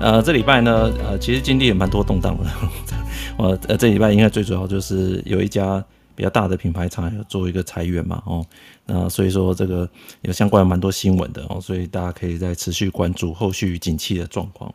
呃，这礼拜呢，呃，其实经历也蛮多动荡的。我呃，这礼拜应该最主要就是有一家比较大的品牌厂要做一个裁员嘛，哦，那所以说这个有相关蛮多新闻的哦，所以大家可以再持续关注后续景气的状况。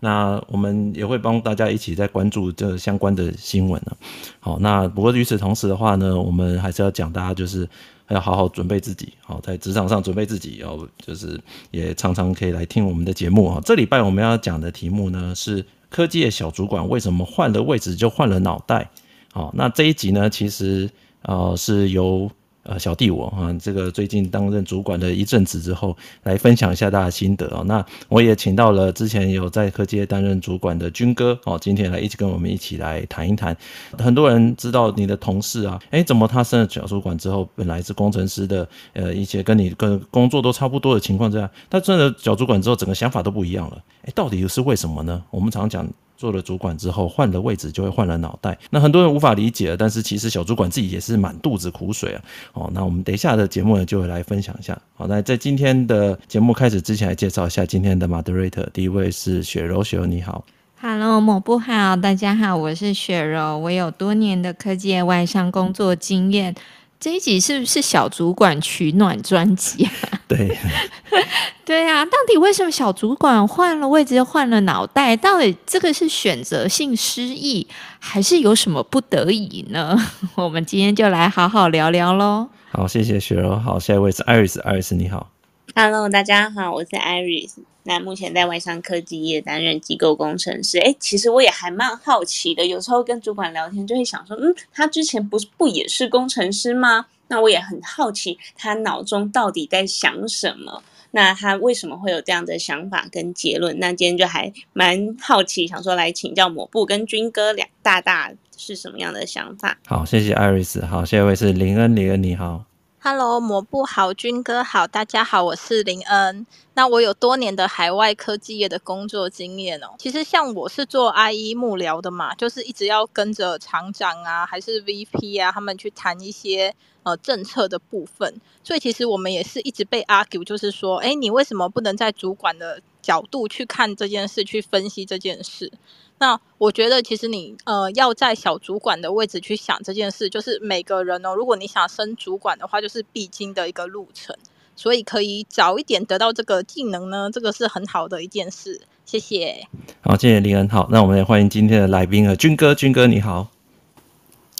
那我们也会帮大家一起在关注这相关的新闻呢。好，那不过与此同时的话呢，我们还是要讲大家就是。要好好准备自己，好，在职场上准备自己，然后就是也常常可以来听我们的节目哈。这礼拜我们要讲的题目呢是科技的小主管为什么换了位置就换了脑袋？好，那这一集呢其实呃是由。呃，小弟我啊，这个最近担任主管的一阵子之后，来分享一下大家的心得哦。那我也请到了之前有在科技担任主管的军哥哦，今天来一起跟我们一起来谈一谈。很多人知道你的同事啊，诶，怎么他升了小主管之后，本来是工程师的，呃，一些跟你跟工作都差不多的情况之下，他升了小主管之后，整个想法都不一样了。诶，到底是为什么呢？我们常讲。做了主管之后，换了位置就会换了脑袋。那很多人无法理解，但是其实小主管自己也是满肚子苦水啊。哦，那我们等一下的节目呢，就会来分享一下。好，那在今天的节目开始之前，来介绍一下今天的 moderator。第一位是雪柔，雪柔你好。Hello，某部好，大家好，我是雪柔，我有多年的科技外商工作经验。这一集是不是小主管取暖专辑啊？对，对啊，到底为什么小主管换了位置又换了脑袋？到底这个是选择性失忆，还是有什么不得已呢？我们今天就来好好聊聊喽。好，谢谢雪柔。好，下一位是 Iris，Iris 你好。Hello，大家好，我是 Iris。那目前在外商科技业担任机构工程师。哎，其实我也还蛮好奇的，有时候跟主管聊天就会想说，嗯，他之前不是不也是工程师吗？那我也很好奇，他脑中到底在想什么？那他为什么会有这样的想法跟结论？那今天就还蛮好奇，想说来请教抹布跟军哥两大大是什么样的想法？好，谢谢 Iris。好，下一位是林恩，林恩你好。Hello，抹布好，军哥好，大家好，我是林恩。那我有多年的海外科技业的工作经验哦。其实像我是做 IE 幕僚的嘛，就是一直要跟着厂长啊，还是 VP 啊，他们去谈一些呃政策的部分。所以其实我们也是一直被 argue，就是说，哎，你为什么不能在主管的角度去看这件事，去分析这件事？那我觉得，其实你呃要在小主管的位置去想这件事，就是每个人哦，如果你想升主管的话，就是必经的一个路程，所以可以早一点得到这个技能呢，这个是很好的一件事。谢谢。好，谢谢林恩。好，那我们也欢迎今天的来宾啊，军哥，军哥你好。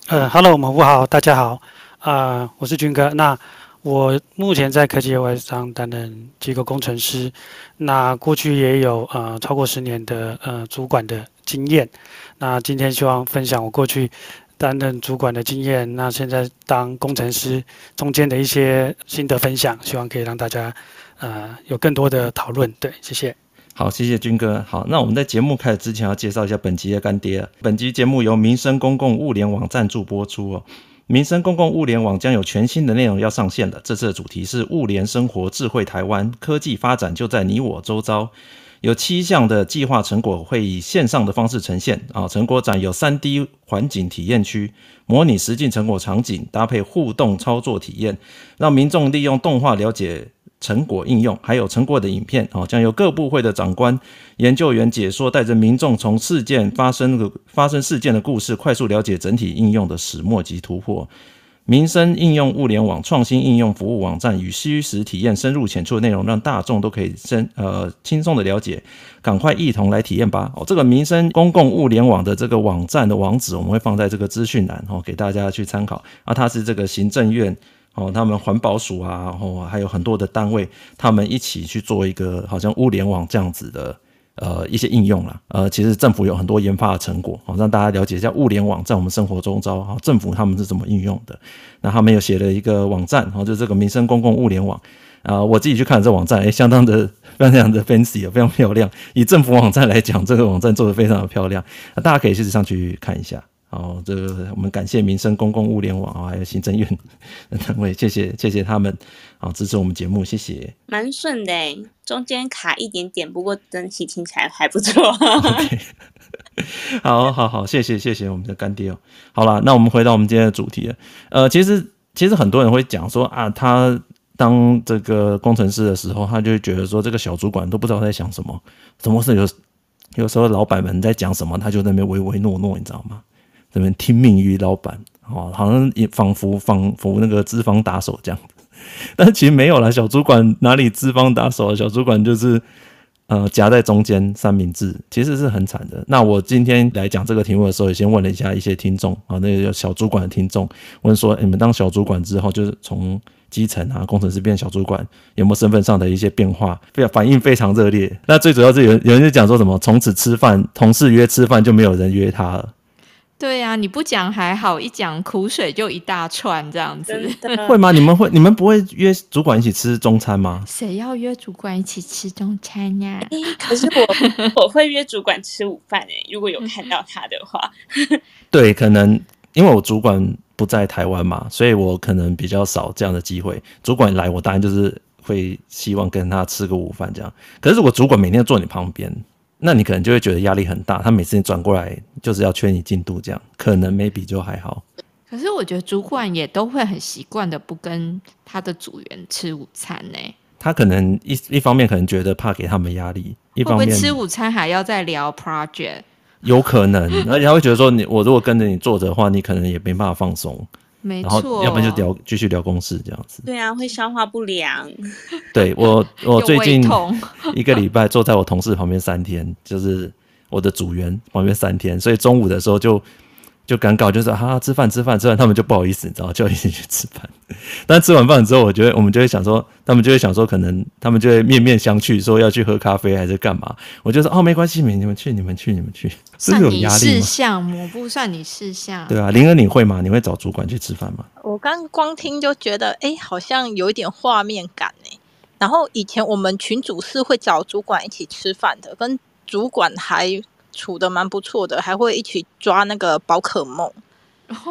呃，Hello，某部好，大家好，啊、我是军哥。那我目前在科技业外商担任机构工程师，那过去也有呃超过十年的呃主管的。经验，那今天希望分享我过去担任主管的经验，那现在当工程师中间的一些心得分享，希望可以让大家呃有更多的讨论。对，谢谢。好，谢谢军哥。好，那我们在节目开始之前要介绍一下本集的干爹。本集节目由民生公共物联网赞助播出哦。民生公共物联网将有全新的内容要上线了，这次的主题是物联生活，智慧台湾，科技发展就在你我周遭。有七项的计划成果会以线上的方式呈现啊，成果展有三 D 环境体验区，模拟实境成果场景，搭配互动操作体验，让民众利用动画了解成果应用，还有成果的影片啊，将由各部会的长官、研究员解说，带着民众从事件发生的发生事件的故事，快速了解整体应用的始末及突破。民生应用物联网创新应用服务网站与虚实体验深入浅出的内容，让大众都可以深呃轻松的了解，赶快一同来体验吧！哦，这个民生公共物联网的这个网站的网址，我们会放在这个资讯栏哦，给大家去参考。啊，它是这个行政院哦，他们环保署啊，然后还有很多的单位，他们一起去做一个好像物联网这样子的。呃，一些应用啦，呃，其实政府有很多研发的成果，好让大家了解一下物联网在我们生活中招，哈，政府他们是怎么应用的。那他们有写了一个网站，然后，就这个民生公共物联网，啊，我自己去看这网站，诶，相当的非常 非常的 fancy，非常漂亮。以政府网站来讲，这个网站做得非常的漂亮，那大家可以去上去看一下。好，这个我们感谢民生公共物联网啊，还有行政院 的单位，谢谢谢谢他们，好支持我们节目，谢谢。蛮顺的，中间卡一点点，不过整体听起来还不错。okay. 好好好，谢谢谢谢我们的干爹哦。好了，那我们回到我们今天的主题。呃，其实其实很多人会讲说啊，他当这个工程师的时候，他就会觉得说这个小主管都不知道在想什么，什么事有。有时候老板们在讲什么，他就在那边唯唯诺诺，你知道吗？这边听命于老板，哦，好像也仿佛仿佛那个资方打手这样。但其实没有啦，小主管哪里资方打手？小主管就是呃夹在中间三明治，其实是很惨的。那我今天来讲这个题目的时候，也先问了一下一些听众啊，那个小主管的听众问说，你们当小主管之后，就是从基层啊工程师变小主管，有没有身份上的一些变化？非常反应非常热烈。那最主要是有有人就讲说什么，从此吃饭同事约吃饭就没有人约他了。对呀、啊，你不讲还好，一讲苦水就一大串这样子。会吗？你们会？你们不会约主管一起吃中餐吗？谁要约主管一起吃中餐呀、啊？可是我我会约主管吃午饭诶，如果有看到他的话。对，可能因为我主管不在台湾嘛，所以我可能比较少这样的机会。主管来，我当然就是会希望跟他吃个午饭这样。可是如果主管每天坐你旁边，那你可能就会觉得压力很大，他每次你转过来就是要催你进度，这样可能 maybe 就还好。可是我觉得主管也都会很习惯的不跟他的组员吃午餐呢。他可能一一方面可能觉得怕给他们压力，一方面吃午餐还要再聊 project？有可能，而且他会觉得说你我如果跟着你坐着的话，你可能也没办法放松。没错，要不然就聊继续聊公事这样子。对啊，会消化不良。对我，我最近 一个礼拜坐在我同事旁边三天，就是我的组员旁边三天，所以中午的时候就。就尴尬，就是哈、啊，吃饭吃饭吃饭，他们就不好意思，你知道，就一起去吃饭。但吃完饭之后，我觉得我们就会想说，他们就会想说，可能他们就会面面相觑，说要去喝咖啡还是干嘛。我就说哦，没关系，你们去，你们去，你们去。算你事 项，我不算你事项。对啊，麟儿你会吗？你会找主管去吃饭吗？我刚光听就觉得，哎，好像有一点画面感哎。然后以前我们群主是会找主管一起吃饭的，跟主管还。处的蛮不错的，还会一起抓那个宝可梦，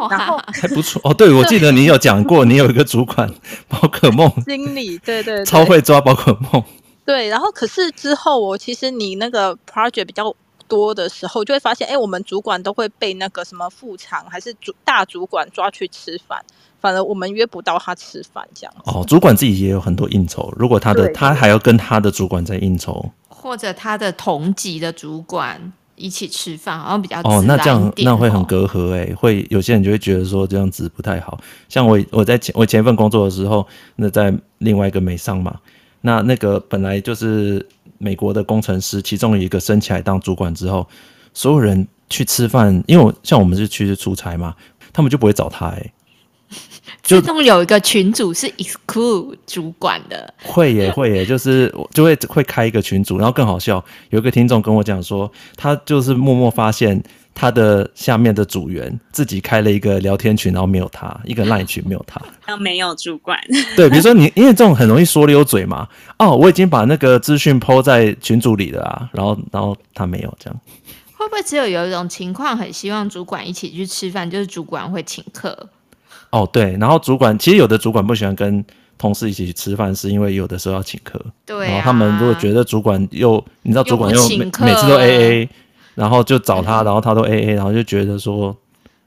然后 还不错哦。对，我记得你有讲过，你有一个主管宝可梦 经理，对，对对，超会抓宝可梦。对，然后可是之后我其实你那个 project 比较多的时候，就会发现，哎，我们主管都会被那个什么副厂还是主大主管抓去吃饭，反而我们约不到他吃饭这样。哦，主管自己也有很多应酬，如果他的他还要跟他的主管在应酬，或者他的同级的主管。一起吃饭好像比较哦，那这样那会很隔阂哎，会有些人就会觉得说这样子不太好。像我我在前我前一份工作的时候，那在另外一个美商嘛，那那个本来就是美国的工程师，其中一个升起来当主管之后，所有人去吃饭，因为我像我们是去出差嘛，他们就不会找他哎。自动有一个群组是 exclude 主管的，会耶 会耶，就是就会会开一个群组，然后更好笑，有一个听众跟我讲说，他就是默默发现他的下面的组员自己开了一个聊天群，然后没有他，一个 line 群没有他，然后没有主管。对，比如说你因为这种很容易说溜嘴嘛，哦，我已经把那个资讯 po 在群组里了啊，然后然后他没有这样，会不会只有有一种情况，很希望主管一起去吃饭，就是主管会请客？哦，对，然后主管其实有的主管不喜欢跟同事一起去吃饭，是因为有的时候要请客。对、啊，然后他们如果觉得主管又，你知道主管又每每次都 AA，然后就找他，然后他都 AA，然后就觉得说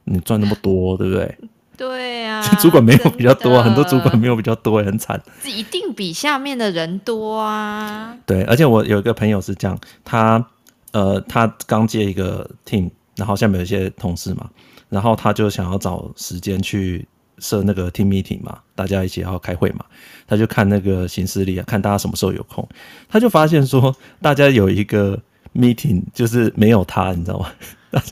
你赚那么多，对不对？对啊，主管没有比较多，很多主管没有比较多，很惨。一定比下面的人多啊。对，而且我有一个朋友是这样，他呃，他刚接一个 team，然后下面有一些同事嘛。然后他就想要找时间去设那个 team meeting 嘛，大家一起要开会嘛。他就看那个行事历啊，看大家什么时候有空。他就发现说，大家有一个 meeting 就是没有他，你知道吗？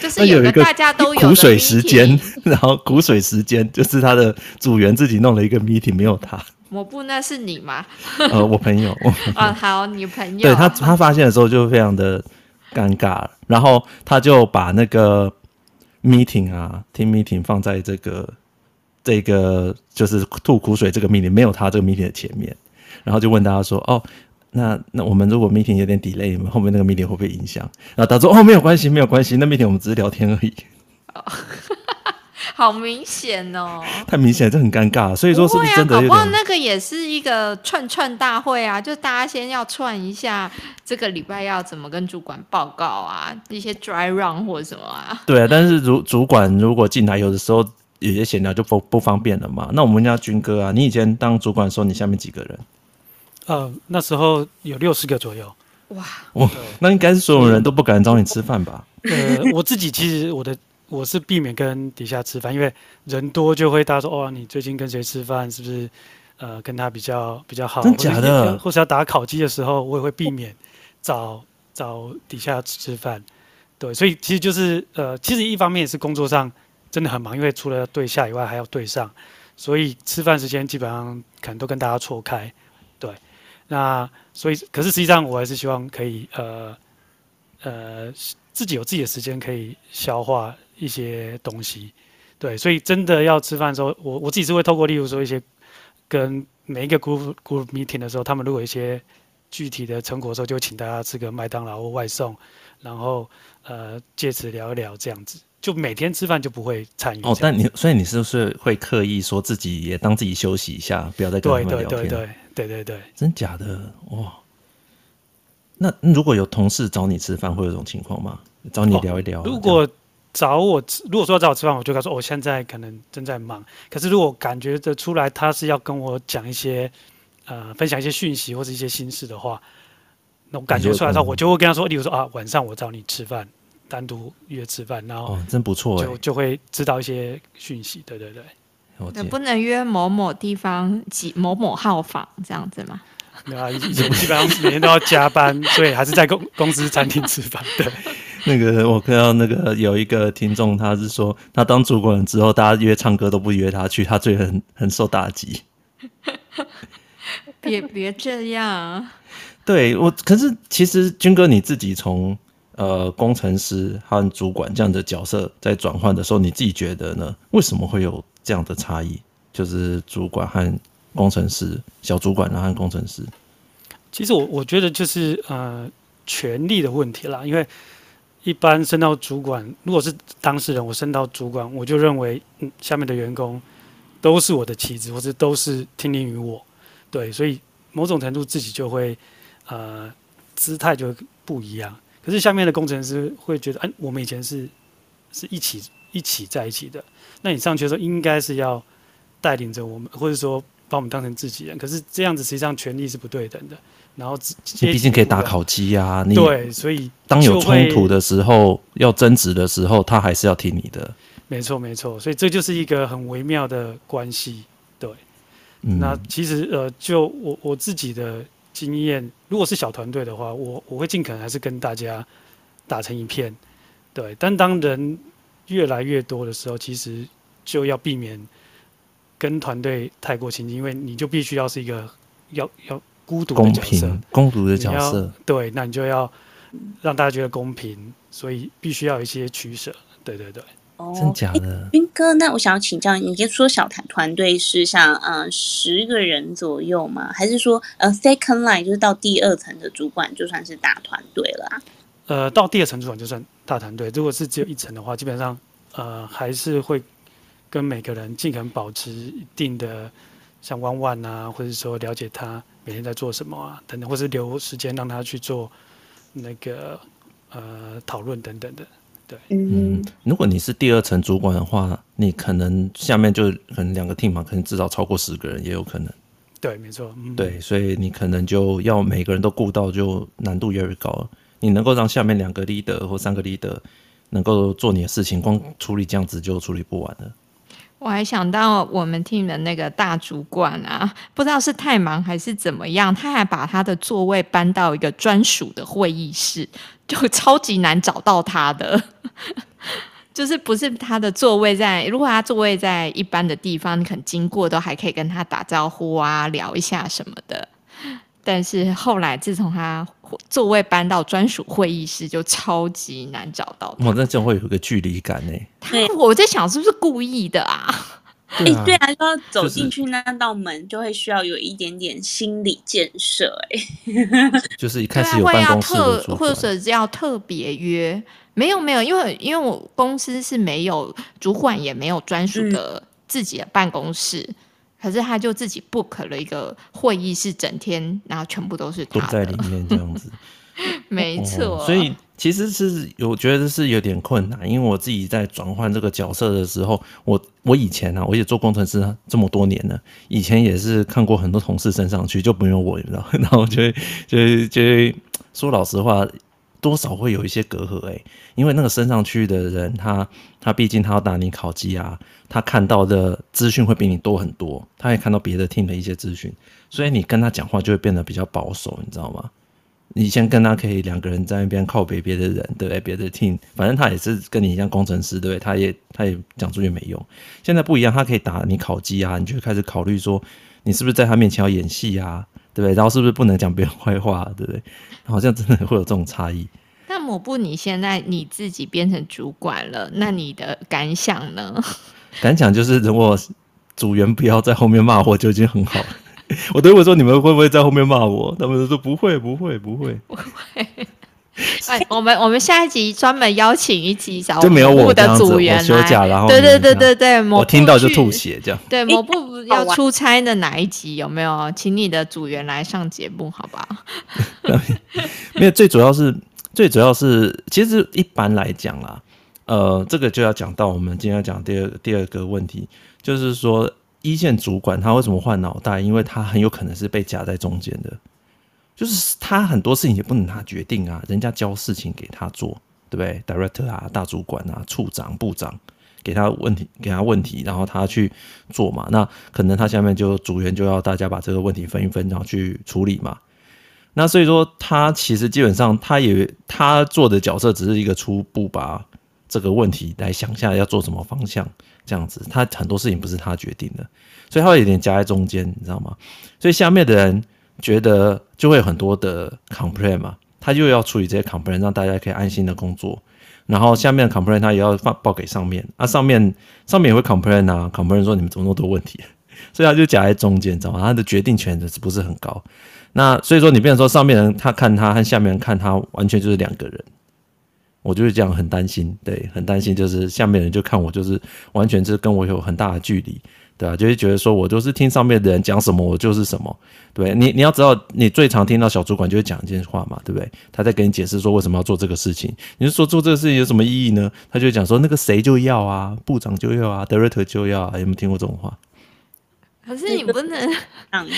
就是有一个大家都有苦水时间，然后苦水时间就是他的组员自己弄了一个 meeting，没有他。我不那是你吗？呃，我朋友。啊、哦，好，你朋友。对他，他发现的时候就非常的尴尬，然后他就把那个。Meeting 啊，team meeting 放在这个这个就是吐苦水这个 meeting 没有他这个 meeting 的前面，然后就问大家说：“哦，那那我们如果 meeting 有点 delay，你们后面那个 meeting 会不会影响？”然后他说：“哦，没有关系，没有关系，那 meeting 我们只是聊天而已。”哦，好明显哦，太明显，这很尴尬。所以说是不是真的有？不会啊，搞不好那个也是一个串串大会啊，就大家先要串一下，这个礼拜要怎么跟主管报告啊，一些 dry run 或者什么啊。对啊，但是主主管如果进来，有的时候有些闲聊就不不方便了嘛。那我们家军哥啊，你以前当主管的时候，你下面几个人？呃，那时候有六十个左右。哇哇，那应该是所有人都不敢找你吃饭吧？呃，我自己其实我的我是避免跟底下吃饭，因为人多就会大家说哦，你最近跟谁吃饭？是不是呃跟他比较比较好？真假的？或者要打烤鸡的时候，我也会避免找找底下吃饭。对，所以其实就是呃，其实一方面也是工作上真的很忙，因为除了对下以外还要对上，所以吃饭时间基本上可能都跟大家错开。对，那所以可是实际上我还是希望可以呃呃自己有自己的时间可以消化一些东西。对，所以真的要吃饭的时候，我我自己是会透过例如说一些跟每一个 group group meeting 的时候，他们如果有一些具体的成果的时候，就请大家吃个麦当劳或外送，然后。呃，借此聊一聊这样子，就每天吃饭就不会参与。哦，但你所以你是不是会刻意说自己也当自己休息一下，不要再跟他们聊天？对对对对对对对，真假的哇？那如果有同事找你吃饭，会有这种情况吗？找你聊一聊。哦，如果找我吃，如果说要找我吃饭，我就跟他说，我现在可能正在忙。可是如果感觉得出来他是要跟我讲一些呃，分享一些讯息或者一些心事的话。那我感觉出来的话，我就会跟他说，例如说啊，晚上我找你吃饭，单独约吃饭，然后哦，真不错，就就会知道一些讯息，对对对。能不能约某某地方几某某号房这样子吗？没有啊，基基本上每天都要加班，所以还是在公公司餐厅吃饭。对，那个我看到那个有一个听众，他是说他当主管之后，大家约唱歌都不约他去，他最很很受打击。别别这样。对我，可是其实军哥你自己从呃工程师和主管这样的角色在转换的时候，你自己觉得呢？为什么会有这样的差异？就是主管和工程师，小主管和工程师。其实我我觉得就是呃权力的问题啦，因为一般升到主管，如果是当事人，我升到主管，我就认为嗯下面的员工都是我的棋子，或者都是听令于我，对，所以某种程度自己就会。呃，姿态就不一样。可是下面的工程师会觉得，哎，我们以前是是一起一起在一起的。那你上去的时候，应该是要带领着我们，或者说把我们当成自己人。可是这样子实际上权力是不对等的。然后，毕竟可以打烤鸡啊。你对，所以当有冲突的时候，要争执的时候，他还是要听你的。没错，没错。所以这就是一个很微妙的关系。对，嗯、那其实呃，就我我自己的。经验，如果是小团队的话，我我会尽可能还是跟大家打成一片，对。但当人越来越多的时候，其实就要避免跟团队太过亲近，因为你就必须要是一个要要孤独的角色，公平、孤独的角色。对，那你就要让大家觉得公平，所以必须要有一些取舍。对对对。真假的，军哥，那我想要请教你，就说小团团队是像呃十个人左右吗？还是说呃 second line 就是到第二层的主管就算是大团队了啊？呃，到第二层主管就算大团队。如果是只有一层的话，基本上呃还是会跟每个人尽可能保持一定的像 one one 啊，或者说了解他每天在做什么啊等等，或是留时间让他去做那个呃讨论等等的。对嗯，如果你是第二层主管的话，你可能下面就可能两个 team 嘛，可能至少超过十个人也有可能。对，没错。嗯、对，所以你可能就要每个人都顾到，就难度越来越高了。你能够让下面两个 leader 或三个 leader 能够做你的事情，光处理这样子就处理不完了。我还想到我们 team 的那个大主管啊，不知道是太忙还是怎么样，他还把他的座位搬到一个专属的会议室，就 超级难找到他的。就是不是他的座位在，如果他座位在一般的地方，你可能经过都还可以跟他打招呼啊，聊一下什么的。但是后来，自从他座位搬到专属会议室，就超级难找到。我那就会有一个距离感呢。他，我在想是不是故意的啊？哎、欸，对啊，说走进去那道门，就会需要有一点点心理建设。哎，就是一开始有办公室的特，或者是要特别约。没有没有，因为因为我公司是没有主管，也没有专属的自己的办公室。嗯可是他就自己 book 了一个会议室，整天然后全部都是他都在里面这样子。没错、哦，所以其实是我觉得是有点困难，因为我自己在转换这个角色的时候，我我以前啊，我也做工程师这么多年了，以前也是看过很多同事升上去就不用我，你知道，然后就会就会就会说老实话，多少会有一些隔阂诶、因为那个升上去的人，他他毕竟他要打你考绩啊，他看到的资讯会比你多很多，他也看到别的 team 的一些资讯，所以你跟他讲话就会变得比较保守，你知道吗？以前跟他可以两个人在那边靠北别的人，对不对？别的 team，反正他也是跟你一样工程师，对不对？他也他也讲出去没用。现在不一样，他可以打你考绩啊，你就开始考虑说，你是不是在他面前要演戏啊，对不对？然后是不是不能讲别人坏话，对不对？好像真的会有这种差异。那抹布，你现在你自己变成主管了，那你的感想呢？感想就是，如果组员不要在后面骂我，就已经很好了。我都会说，你们会不会在后面骂我？他们都说不会，不会，不会，不会。哎，我们我们下一集专门邀请一集找就没有我的组员来休假，然后对对对对对，我听到就吐血这样。对，抹布要出差的哪一集有没有？请你的组员来上节目，好不好？没有，最主要是最主要是，其实一般来讲啦，呃，这个就要讲到我们今天要讲第二第二个问题，就是说。一线主管他为什么换脑袋？因为他很有可能是被夹在中间的，就是他很多事情也不能他决定啊，人家交事情给他做，对不对？Director 啊，大主管啊，处长、部长给他问题，给他问题，然后他去做嘛。那可能他下面就组员就要大家把这个问题分一分，然后去处理嘛。那所以说，他其实基本上他也他做的角色只是一个初步把这个问题来想下要做什么方向。这样子，他很多事情不是他决定的，所以他有点夹在中间，你知道吗？所以下面的人觉得就会有很多的 complain 嘛，他又要处理这些 complain，让大家可以安心的工作。然后下面的 complain 他也要放报给上面，啊，上面上面也会 complain 啊，complain 说你们怎么那么多问题，所以他就夹在中间，你知道吗？他的决定权是不是很高？那所以说你变成说上面人他看他和下面人看他完全就是两个人。我就是这样很担心，对，很担心，就是下面人就看我，就是完全是跟我有很大的距离，对啊？就会觉得说我就是听上面的人讲什么，我就是什么，对。你你要知道，你最常听到小主管就会讲一件话嘛，对不对？他在跟你解释说为什么要做这个事情，你是说做这个事情有什么意义呢？他就会讲说那个谁就要啊，部长就要啊，director 就要啊，有没有听过这种话？可是你不能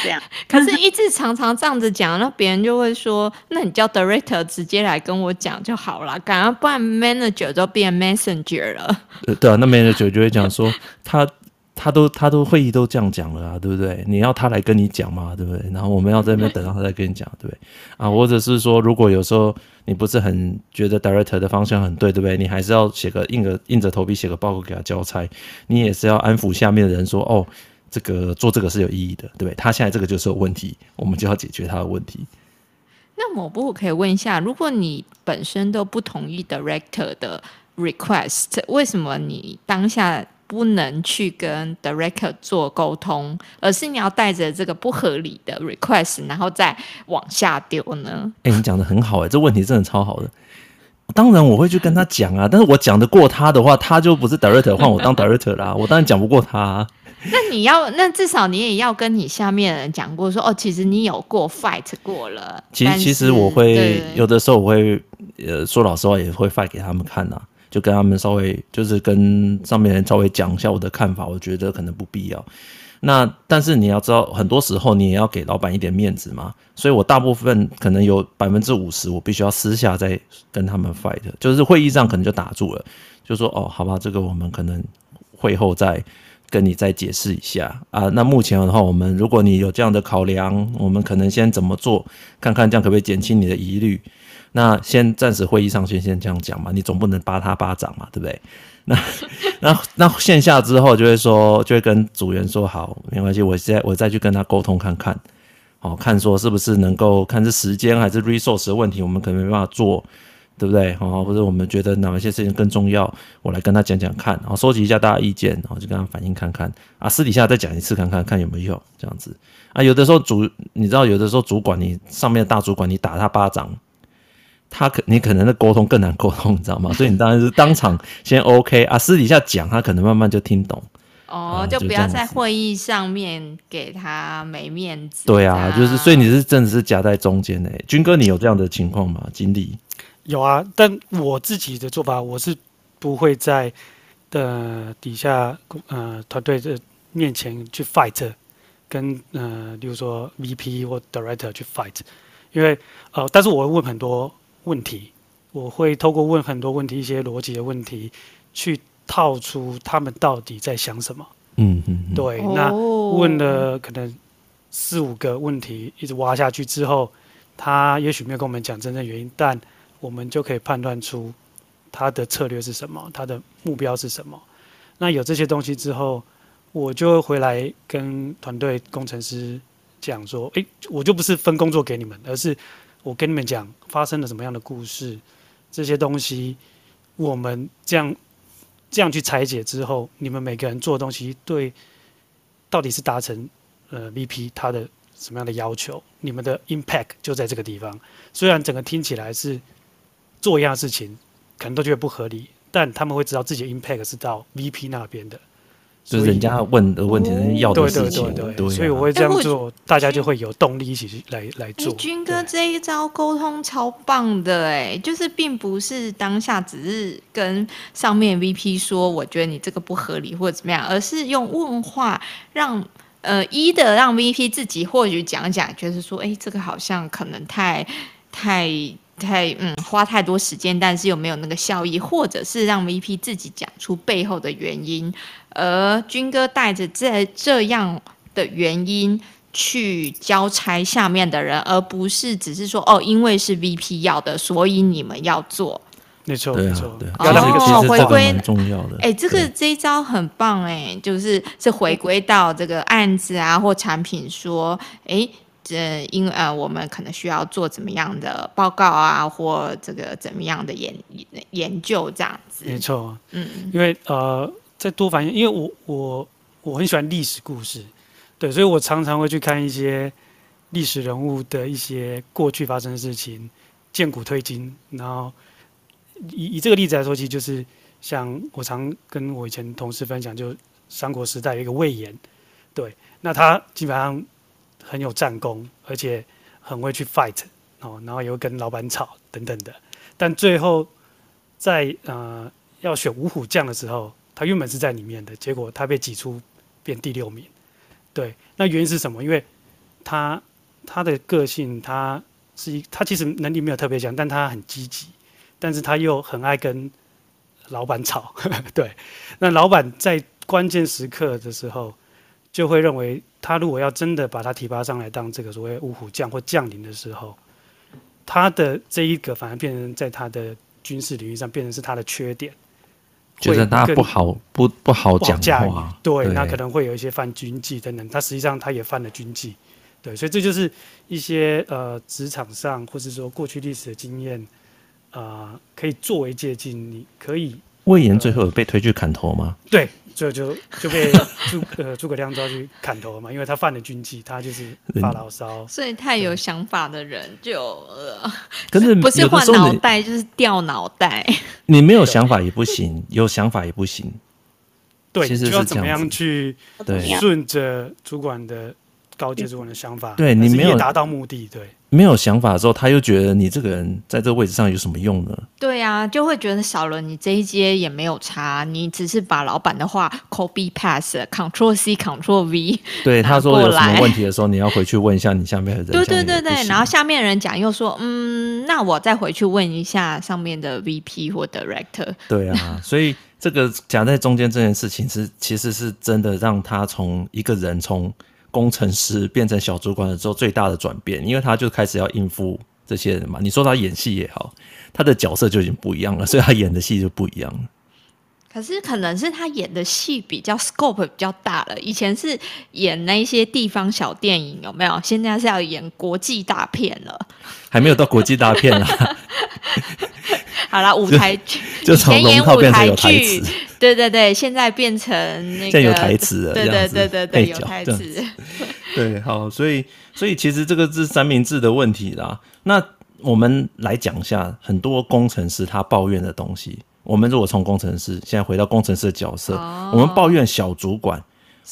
这样，可是一直常常这样子讲，那别人就会说，那你叫 director 直接来跟我讲就好了，感觉不然 manager 都变 messenger 了。对啊，那 manager 就会讲说，他他都他都会议都这样讲了啊，对不对？你要他来跟你讲嘛，对不对？然后我们要在那边等到他再跟你讲，对不对？啊，或者是说，如果有时候你不是很觉得 director 的方向很对，对不对？你还是要写个硬个硬着头皮写个报告给他交差，你也是要安抚下面的人说，哦。这个做这个是有意义的，对不对？他现在这个就是有问题，我们就要解决他的问题。那我可以问一下，如果你本身都不同意 director 的 request，为什么你当下不能去跟 director 做沟通，而是你要带着这个不合理的 request，然后再往下丢呢？哎，你讲的很好，哎，这问题真的超好的。当然我会去跟他讲啊，但是我讲得过他的话，他就不是 director，换我当 director 啦。我当然讲不过他啊。那你要，那至少你也要跟你下面的人讲过说，说哦，其实你有过 fight 过了。其实其实我会有的时候我会呃说老实话，也会 fight 给他们看呐，就跟他们稍微就是跟上面人稍微讲一下我的看法，我觉得可能不必要。那但是你要知道，很多时候你也要给老板一点面子嘛。所以我大部分可能有百分之五十，我必须要私下再跟他们 fight，就是会议上可能就打住了，就说哦，好吧，这个我们可能会后再。跟你再解释一下啊，那目前的话，我们如果你有这样的考量，我们可能先怎么做，看看这样可不可以减轻你的疑虑。那先暂时会议上先先这样讲嘛，你总不能扒他巴掌嘛，对不对？那那那线下之后就会说，就会跟组员说好，没关系，我现在我再去跟他沟通看看，好，看说是不是能够看是时间还是 resource 的问题，我们可能没办法做。对不对？好，或者我们觉得哪一些事情更重要，我来跟他讲讲看，然后收集一下大家意见，然后就跟他反映看看啊，私底下再讲一次看看，看有没有用这样子啊。有的时候主，你知道，有的时候主管你上面的大主管你打他巴掌，他可你可能的沟通更难沟通，你知道吗？所以你当然是当场先 OK 啊，私底下讲他可能慢慢就听懂。哦，啊就不要在会议上面给他没面子。对啊，就是所以你是是真的是夹在中间诶，军哥，你有这样的情况吗？经历？有啊，但我自己的做法，我是不会在的底下呃团队的面前去 fight，跟呃，比如说 VP 或 Director 去 fight，因为呃，但是我会问很多问题，我会透过问很多问题，一些逻辑的问题，去套出他们到底在想什么。嗯嗯，嗯对，哦那问了可能四五个问题，一直挖下去之后，他也许没有跟我们讲真正原因，但我们就可以判断出他的策略是什么，他的目标是什么。那有这些东西之后，我就回来跟团队工程师讲说：“诶，我就不是分工作给你们，而是我跟你们讲发生了什么样的故事，这些东西我们这样。”这样去拆解之后，你们每个人做的东西对，到底是达成呃 VP 他的什么样的要求？你们的 impact 就在这个地方。虽然整个听起来是做一样事情，可能都觉得不合理，但他们会知道自己的 impact 是到 VP 那边的。就是人家问的问题，人家要的对对事情，对对，对啊所以我会这样做，大家就会有动力一起去来来哎，做。军哥这一招沟通超棒的哎，就是并不是当下只是跟上面 VP 说，我觉得你这个不合理或者怎么样，而是用问话让呃一的让 VP 自己或许讲讲，就是说，哎，这个好像可能太太。太嗯，花太多时间，但是又没有那个效益，或者是让 VP 自己讲出背后的原因，而军哥带着这这样的原因去交差下面的人，而不是只是说哦，因为是 VP 要的，所以你们要做。没错没错，对啊，要让一个其实这个回归蛮重要的。哎，这个对这一招很棒哎，就是是回归到这个案子啊或产品说，哎。这因呃，我们可能需要做怎么样的报告啊，或这个怎么样的研研究这样子。没错，嗯，因为呃，再多反应，因为我我我很喜欢历史故事，对，所以我常常会去看一些历史人物的一些过去发生的事情，荐古推今。然后以以这个例子来说，其实就是像我常跟我以前同事分享，就三国时代有一个魏延，对，那他基本上。很有战功，而且很会去 fight 哦，然后也会跟老板吵等等的。但最后在呃要选五虎将的时候，他原本是在里面的，结果他被挤出变第六名。对，那原因是什么？因为他他的个性，他是一他其实能力没有特别强，但他很积极，但是他又很爱跟老板吵。对，那老板在关键时刻的时候。就会认为，他如果要真的把他提拔上来当这个所谓五虎将或将领的时候，他的这一个反而变成在他的军事领域上变成是他的缺点，觉得他不好不不好讲话。话，对，那可能会有一些犯军纪等等，他实际上他也犯了军纪，对，所以这就是一些呃职场上或是说过去历史的经验啊、呃，可以作为借鉴，你可以。魏延最后有被推去砍头吗？呃、对。所以就就被诸呃诸葛亮抓去砍头了嘛，因为他犯了军纪，他就是发牢骚。所以太有想法的人就呃，可是不是换脑袋就是掉脑袋。你没有想法也不行，有想法也不行。对，其实是就要怎么样去对顺着主管的高阶主管的想法，对你没有达到目的，对。没有想法的时候，他又觉得你这个人在这个位置上有什么用呢？对啊，就会觉得少了你这一阶也没有差，你只是把老板的话 copy paste，Ctrl C，Ctrl V。对，他说有什么问题的时候，你要回去问一下你下面的人。对对对对，然后下面的人讲又说，嗯，那我再回去问一下上面的 VP 或 Director。对啊，所以这个夹在中间这件事情是，其实是真的让他从一个人从。工程师变成小主管的时候，最大的转变，因为他就开始要应付这些人嘛。你说他演戏也好，他的角色就已经不一样了，所以他演的戏就不一样了。可是可能是他演的戏比较 scope 比较大了，以前是演那些地方小电影，有没有？现在是要演国际大片了，还没有到国际大片啊。好了，舞台剧 就从龙套变成有台词，对对对，现在变成那个，现在有台词了，对对对对对，有台词。对，好，所以所以其实这个是三明治的问题啦。那我们来讲一下很多工程师他抱怨的东西。我们如果从工程师现在回到工程师的角色，哦、我们抱怨小主管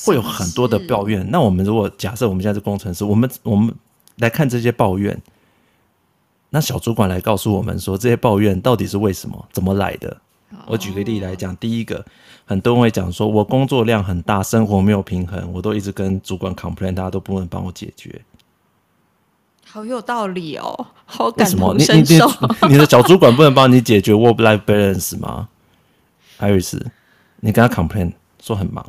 会有很多的抱怨。那我们如果假设我们现在是工程师，我们我们来看这些抱怨，那小主管来告诉我们说，这些抱怨到底是为什么，怎么来的？哦、我举个例来讲，第一个，很多人会讲说，我工作量很大，生活没有平衡，我都一直跟主管 complain，大家都不能帮我解决。好有道理哦，好感同身受。你你你，你的小主管不能帮你解决 work-life balance 吗？Iris，你跟他 complain 说很忙。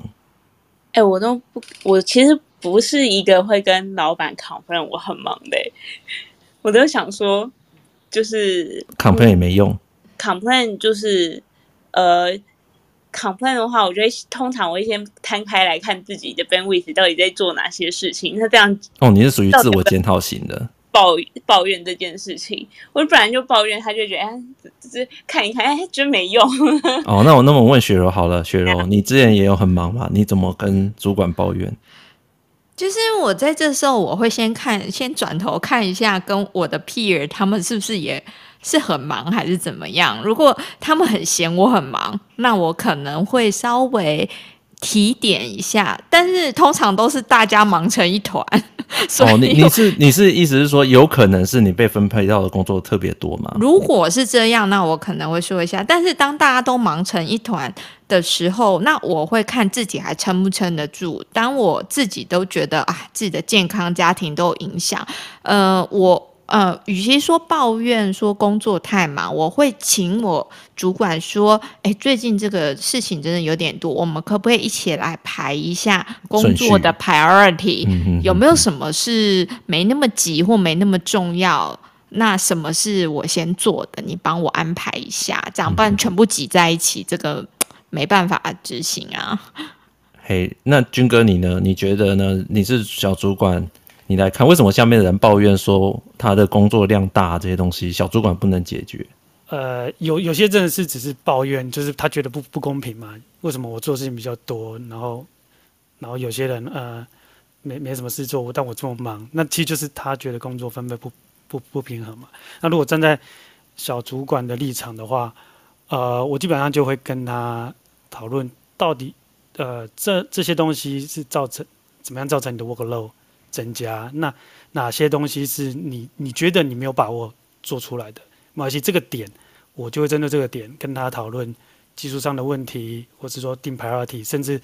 哎、欸，我都不，我其实不是一个会跟老板 complain 我很忙的。我都想说，就是 complain 也没用。complain 就是呃，complain 的话，我觉得通常我会先摊开来看自己的 bandwidth 到底在做哪些事情。那这样哦，你是属于自我检讨型的。抱抱怨这件事情，我本来就抱怨，他就觉得哎，只是看一看，哎，真没用。哦，那我那么问雪柔好了，雪柔，你之前也有很忙嘛？你怎么跟主管抱怨？就是我在这时候，我会先看，先转头看一下，跟我的 peer 他们是不是也是很忙，还是怎么样？如果他们很闲，我很忙，那我可能会稍微提点一下，但是通常都是大家忙成一团。哦，你你是你是意思是说，有可能是你被分配到的工作特别多吗？如果是这样，那我可能会说一下。但是当大家都忙成一团的时候，那我会看自己还撑不撑得住。当我自己都觉得啊，自己的健康、家庭都有影响，呃，我。呃，与其说抱怨说工作太忙，我会请我主管说：“哎，最近这个事情真的有点多，我们可不可以一起来排一下工作的 priority？有没有什么是没那么急或没那么重要？那什么是我先做的？你帮我安排一下，这样不然全部挤在一起，这个没办法执行啊。”嘿，那军哥你呢？你觉得呢？你是小主管。你来看，为什么下面的人抱怨说他的工作量大这些东西，小主管不能解决？呃，有有些真的是只是抱怨，就是他觉得不不公平嘛？为什么我做事情比较多，然后然后有些人呃没没什么事做，但我这么忙，那其实就是他觉得工作分配不不不平衡嘛？那如果站在小主管的立场的话，呃，我基本上就会跟他讨论，到底呃这这些东西是造成怎么样造成你的 workload。增加，那哪些东西是你你觉得你没有把握做出来的？没关系，这个点我就会针对这个点跟他讨论技术上的问题，或是说定 priority，甚至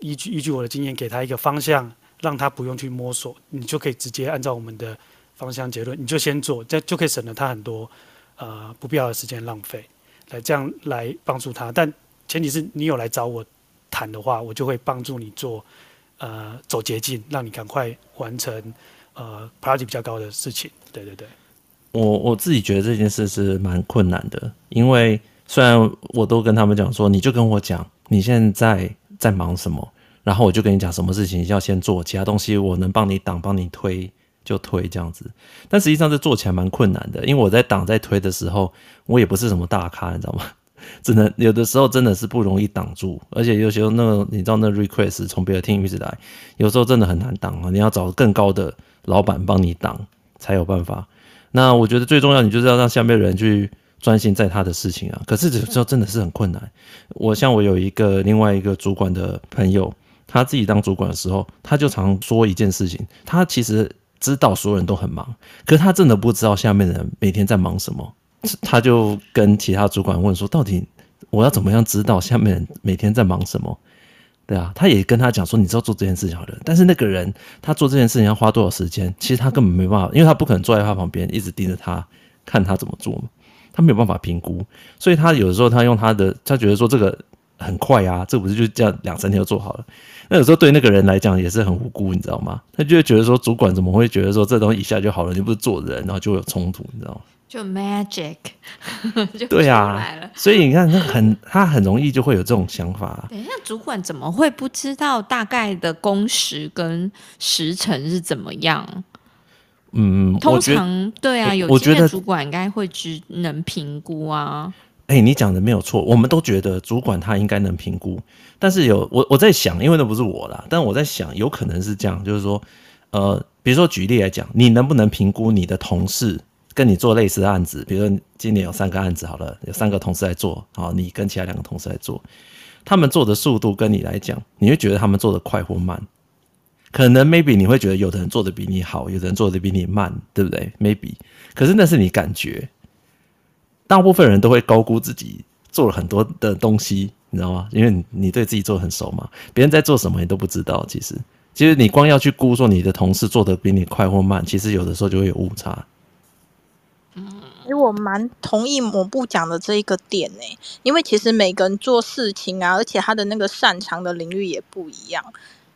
依据依据我的经验给他一个方向，让他不用去摸索，你就可以直接按照我们的方向结论，你就先做，这就可以省了他很多呃不必要的时间浪费，来这样来帮助他。但前提是你有来找我谈的话，我就会帮助你做。呃，走捷径，让你赶快完成呃 priority 比较高的事情。对对对，我我自己觉得这件事是蛮困难的，因为虽然我都跟他们讲说，你就跟我讲你现在在忙什么，然后我就跟你讲什么事情要先做，其他东西我能帮你挡、帮你推就推这样子。但实际上这做起来蛮困难的，因为我在挡在推的时候，我也不是什么大咖，你知道吗？只能有的时候真的是不容易挡住，而且有时候那你知道那 request 从别的 team 一直来，有时候真的很难挡啊！你要找更高的老板帮你挡才有办法。那我觉得最重要，你就是要让下面的人去专心在他的事情啊。可是有时候真的是很困难。我像我有一个另外一个主管的朋友，他自己当主管的时候，他就常说一件事情，他其实知道所有人都很忙，可是他真的不知道下面的人每天在忙什么。他就跟其他主管问说：“到底我要怎么样知道下面每天在忙什么？”对啊，他也跟他讲说：“你知道做这件事情好了。”但是那个人他做这件事情要花多少时间？其实他根本没办法，因为他不可能坐在他旁边一直盯着他看他怎么做嘛，他没有办法评估。所以他有的时候他用他的，他觉得说这个很快啊，这不是就这样两三天就做好了？那有时候对那个人来讲也是很无辜，你知道吗？他就会觉得说主管怎么会觉得说这东西一下就好了？你不是做人，然后就会有冲突，你知道吗？就 magic，就对啊，所以你看，他很 他很容易就会有这种想法。等一下，主管怎么会不知道大概的工时跟时程是怎么样？嗯，通常对啊，有经验主管应该会知能评估啊。哎、欸，你讲的没有错，我们都觉得主管他应该能评估，但是有我我在想，因为那不是我啦，但我在想，有可能是这样，就是说，呃，比如说举例来讲，你能不能评估你的同事？跟你做类似的案子，比如说今年有三个案子，好了，有三个同事来做，好，你跟其他两个同事来做，他们做的速度跟你来讲，你会觉得他们做的快或慢？可能 maybe 你会觉得有的人做的比你好，有的人做的比你慢，对不对？maybe，可是那是你感觉，大部分人都会高估自己做了很多的东西，你知道吗？因为你对自己做得很熟嘛，别人在做什么你都不知道，其实。其实你光要去估说你的同事做得比你快或慢，其实有的时候就会有误差。嗯，因为我蛮同意某部讲的这一个点呢，因为其实每个人做事情啊，而且他的那个擅长的领域也不一样。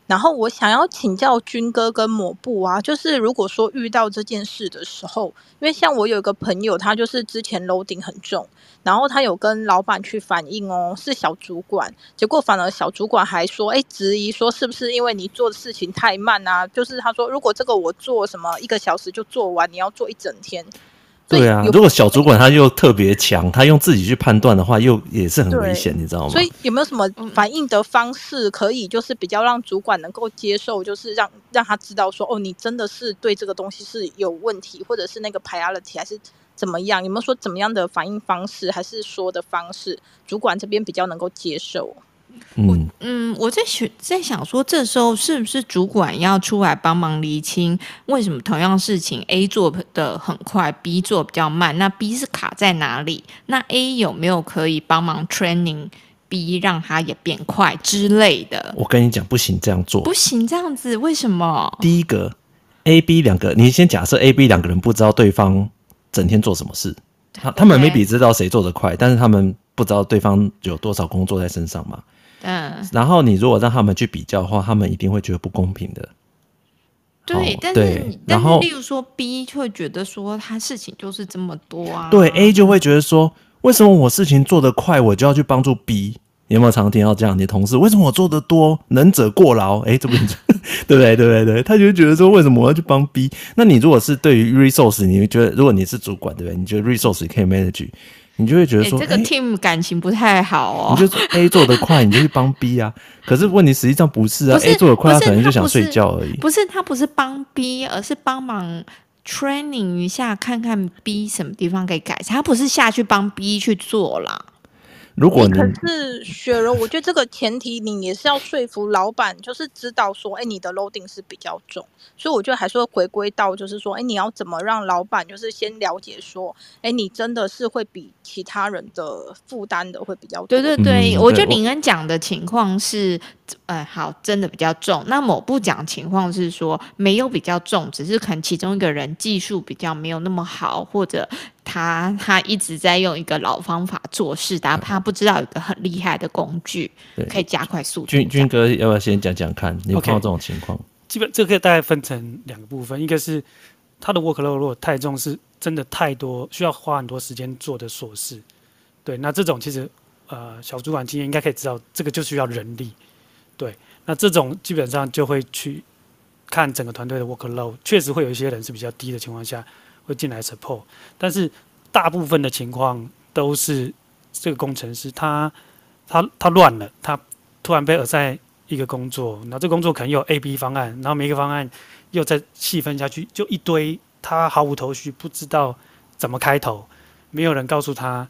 然后我想要请教军哥跟抹布啊，就是如果说遇到这件事的时候，因为像我有一个朋友，他就是之前楼顶很重，然后他有跟老板去反映哦，是小主管，结果反而小主管还说，哎，质疑说是不是因为你做的事情太慢啊？就是他说，如果这个我做什么一个小时就做完，你要做一整天。对啊，如果小主管他又特别强，他用自己去判断的话，又也是很危险，你知道吗？所以有没有什么反应的方式，可以就是比较让主管能够接受，就是让让他知道说，哦，你真的是对这个东西是有问题，或者是那个 priority 还是怎么样？有没有说怎么样的反应方式，还是说的方式，主管这边比较能够接受？嗯嗯，我在想在想说，这时候是不是主管要出来帮忙厘清，为什么同样事情 A 做的很快，B 做比较慢？那 B 是卡在哪里？那 A 有没有可以帮忙 training B，让他也变快之类的？我跟你讲，不行这样做，不行这样子，为什么？第一个 A、B 两个，你先假设 A、B 两个人不知道对方整天做什么事，他他们 maybe 知道谁做得快，但是他们不知道对方有多少工作在身上嘛。嗯，然后你如果让他们去比较的话，他们一定会觉得不公平的。对，但是然后例如说 B 会觉得说他事情就是这么多啊，对 A 就会觉得说，为什么我事情做得快，我就要去帮助 B？你有没有常听到这样？你的同事为什么我做得多，能者过劳？哎，这不 对不对？对对对，他就会觉得说，为什么我要去帮 B？那你如果是对于 resource，你会觉得如果你是主管，对不对？你觉得 resource 可以 manage？你就会觉得说，欸、这个 team 感情不太好哦。你就 A 做得快，你就去帮 B 啊。可是问题实际上不是啊不是，A 做得快，他可能就想睡觉而已。不是他不是帮 B，而是帮忙 training 一下，看看 B 什么地方可以改善。他不是下去帮 B 去做啦。如果你可是雪柔，我觉得这个前提你也是要说服老板，就是知道说，哎，你的 loading 是比较重，所以我觉得还是会回归到，就是说，哎，你要怎么让老板就是先了解说，哎，你真的是会比其他人的负担的会比较多。对对对，嗯、我觉得林恩讲的情况是，哎，好，真的比较重。那某部讲情况是说没有比较重，只是可能其中一个人技术比较没有那么好，或者。他他一直在用一个老方法做事，但他不知道有一个很厉害的工具可以加快速度。军军哥要不要先讲讲看？你有碰到这种情况？Okay. 基本这个大概分成两个部分，一个是他的 workload 如果太重，是真的太多，需要花很多时间做的琐事。对，那这种其实呃小主管经验应该可以知道，这个就需要人力。对，那这种基本上就会去看整个团队的 workload，确实会有一些人是比较低的情况下。会进来 support，但是大部分的情况都是这个工程师他他他乱了，他突然被 assign 一个工作，那这工作可能有 A、B 方案，然后每一个方案又再细分下去，就一堆，他毫无头绪，不知道怎么开头，没有人告诉他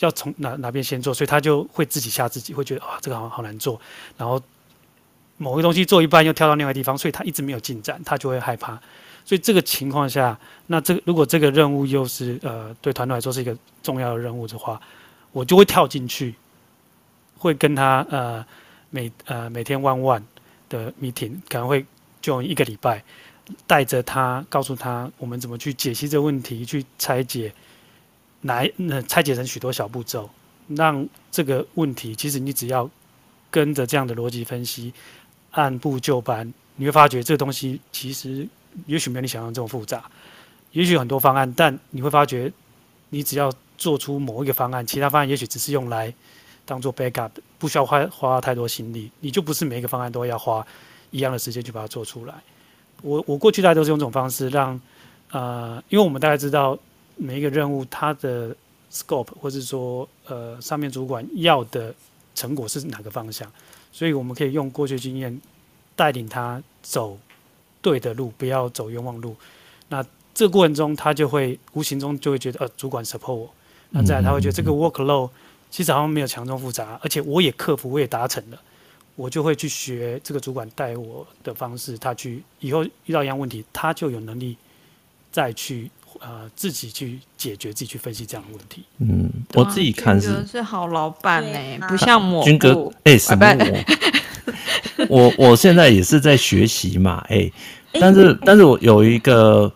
要从哪哪边先做，所以他就会自己吓自己，会觉得啊这个好好难做，然后某个东西做一半又跳到另外地方，所以他一直没有进展，他就会害怕。所以这个情况下，那这个如果这个任务又是呃对团队来说是一个重要的任务的话，我就会跳进去，会跟他呃每呃每天 one one 的 meeting，可能会就一个礼拜，带着他告诉他我们怎么去解析这个问题，去拆解，来那拆解成许多小步骤，让这个问题其实你只要跟着这样的逻辑分析，按部就班，你会发觉这个东西其实。也许没有你想象这么复杂，也许很多方案，但你会发觉，你只要做出某一个方案，其他方案也许只是用来当做 backup，不需要花花太多心力，你就不是每一个方案都要花一样的时间去把它做出来。我我过去大家都是用这种方式让，呃，因为我们大概知道每一个任务它的 scope，或者说呃上面主管要的成果是哪个方向，所以我们可以用过去经验带领他走。对的路，不要走冤枉路。那这个过程中，他就会无形中就会觉得，呃，主管 support 我。那再来，他会觉得这个 workload 其实好像没有强中复杂，而且我也克服，我也达成了，我就会去学这个主管带我的方式，他去以后遇到一样问题，他就有能力再去呃自己去解决，自己去分析这样的问题。嗯，我自己看是是好老板呢，不像我军哥哎，什么我我我现在也是在学习嘛，哎，但是但是我有一个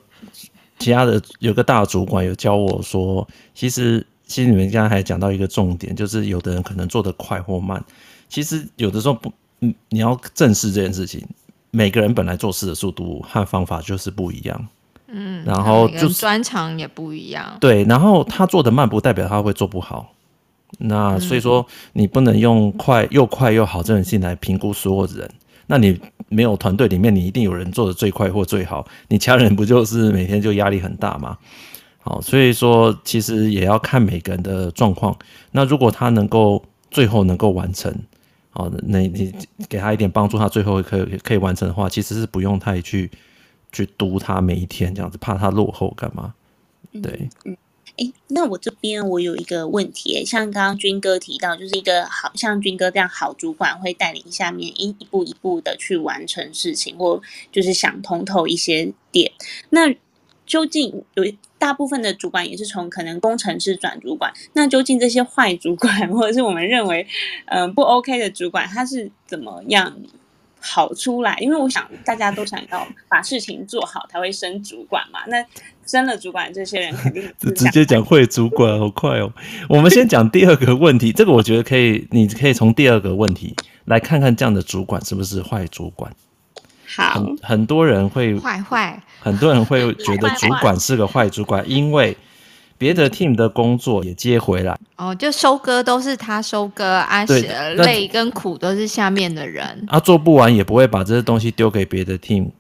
其他的有个大主管有教我说，其实。其实你们刚才还讲到一个重点，就是有的人可能做得快或慢。其实有的时候不，嗯，你要正视这件事情。每个人本来做事的速度和方法就是不一样，嗯，然后就专长也不一样。对，然后他做的慢不代表他会做不好。那所以说，你不能用快又快又好这种性来评估所有人。那你没有团队里面，你一定有人做的最快或最好，你其他人不就是每天就压力很大吗？好，所以说其实也要看每个人的状况。那如果他能够最后能够完成，好，那你给他一点帮助，他最后可以可以完成的话，其实是不用太去去督他每一天这样子，怕他落后干嘛？对，嗯，哎、那我这边我有一个问题，像刚刚军哥提到，就是一个好像军哥这样好主管会带领下面一一步一步的去完成事情，或就是想通透一些点，那。究竟有大部分的主管也是从可能工程师转主管，那究竟这些坏主管或者是我们认为嗯、呃、不 OK 的主管，他是怎么样好出来？因为我想大家都想要把事情做好才会升主管嘛。那升了主管，这些人肯定 直接讲坏主管，好快哦。我们先讲第二个问题，这个我觉得可以，你可以从第二个问题来看看这样的主管是不是坏主管。好，很很多人会坏坏，很多人会觉得 主管是个坏主管，因为别的 team 的工作也接回来。哦，就收割都是他收割，啊，对，累跟苦都是下面的人。他做不完也不会把这些东西丢给别的 team。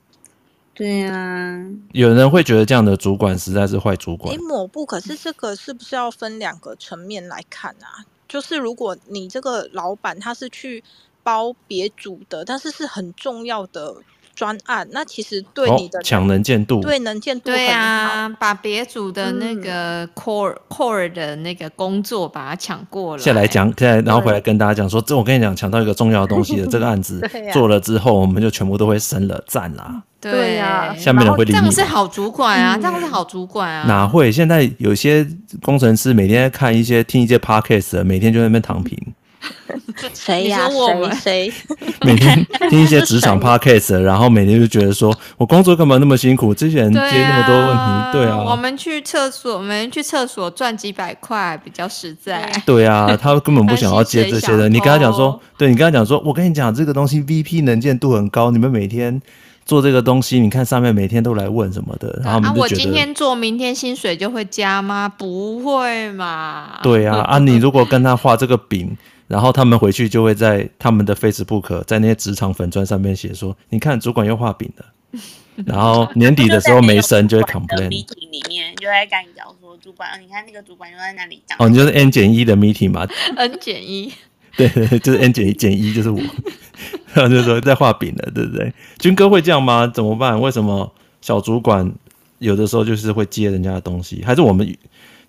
对啊，有人会觉得这样的主管实在是坏主管。你，抹布，可是这个是不是要分两个层面来看啊？就是如果你这个老板他是去包别组的，但是是很重要的。专案，那其实对你的抢、哦、能见度，对能见度对啊，把别组的那个 core、嗯、core 的那个工作把它抢过了。现在来讲，现在然后回来跟大家讲说，这我跟你讲，抢到一个重要的东西的 这个案子做了之后，我们就全部都会升了，赞啦。对呀、啊，下面人会理你。这样是好主管啊，这样是好主管啊。哪会？现在有些工程师每天看一些听一些 podcast，每天就在那边躺平。谁呀？谁谁？每天听一些职场 podcast，然后每天就觉得说，我工作干嘛那么辛苦？这些人接那么多问题，对啊。我们去厕所，我们去厕所赚几百块比较实在。对啊，他根本不想要接这些的。你跟他讲说，对，你跟他讲说，我跟你讲这个东西 VP 能见度很高，你们每天做这个东西，你看上面每天都来问什么的，然后我们就觉得，啊，我今天做，明天薪水就会加吗？不会嘛。对啊，啊，你如果跟他画这个饼。然后他们回去就会在他们的 Facebook，在那些职场粉砖上面写说：“你看，主管又画饼了。”然后年底的时候没升就会 complain。meeting 里面就在干讲说：“主管，你看那个主管又在那里讲。”哦，你就是 N 减一的 meeting 嘛？N 减一，对对，就是 N 减一减一就是我。然后就说在画饼了，对不对？军哥会这样吗？怎么办？为什么小主管有的时候就是会接人家的东西？还是我们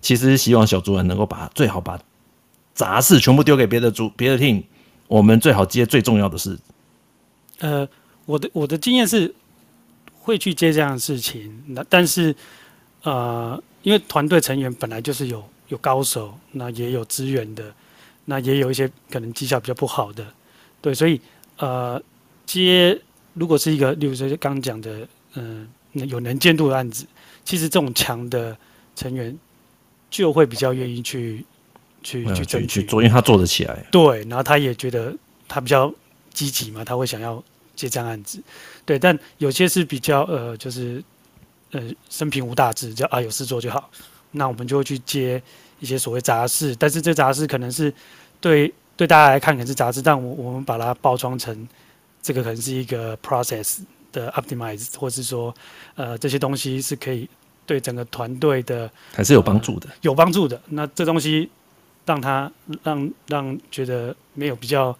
其实希望小主管能够把最好把。杂事全部丢给别的组、别的 team，我们最好接最重要的事。呃，我的我的经验是会去接这样的事情，那但是呃，因为团队成员本来就是有有高手，那也有资源的，那也有一些可能绩效比较不好的，对，所以呃，接如果是一个，例如说刚讲的，嗯、有能见度的案子，其实这种强的成员就会比较愿意去。去去争取做，因为他做得起来。对，然后他也觉得他比较积极嘛，他会想要接这样案子。对，但有些是比较呃，就是呃，生平无大志，叫啊有事做就好。那我们就会去接一些所谓杂事，但是这杂事可能是对对大家来看可能是杂事，但我我们把它包装成这个可能是一个 process 的 optimize，或是说呃这些东西是可以对整个团队的还是有帮助的，呃，有帮助的。那这东西。让他让让觉得没有比较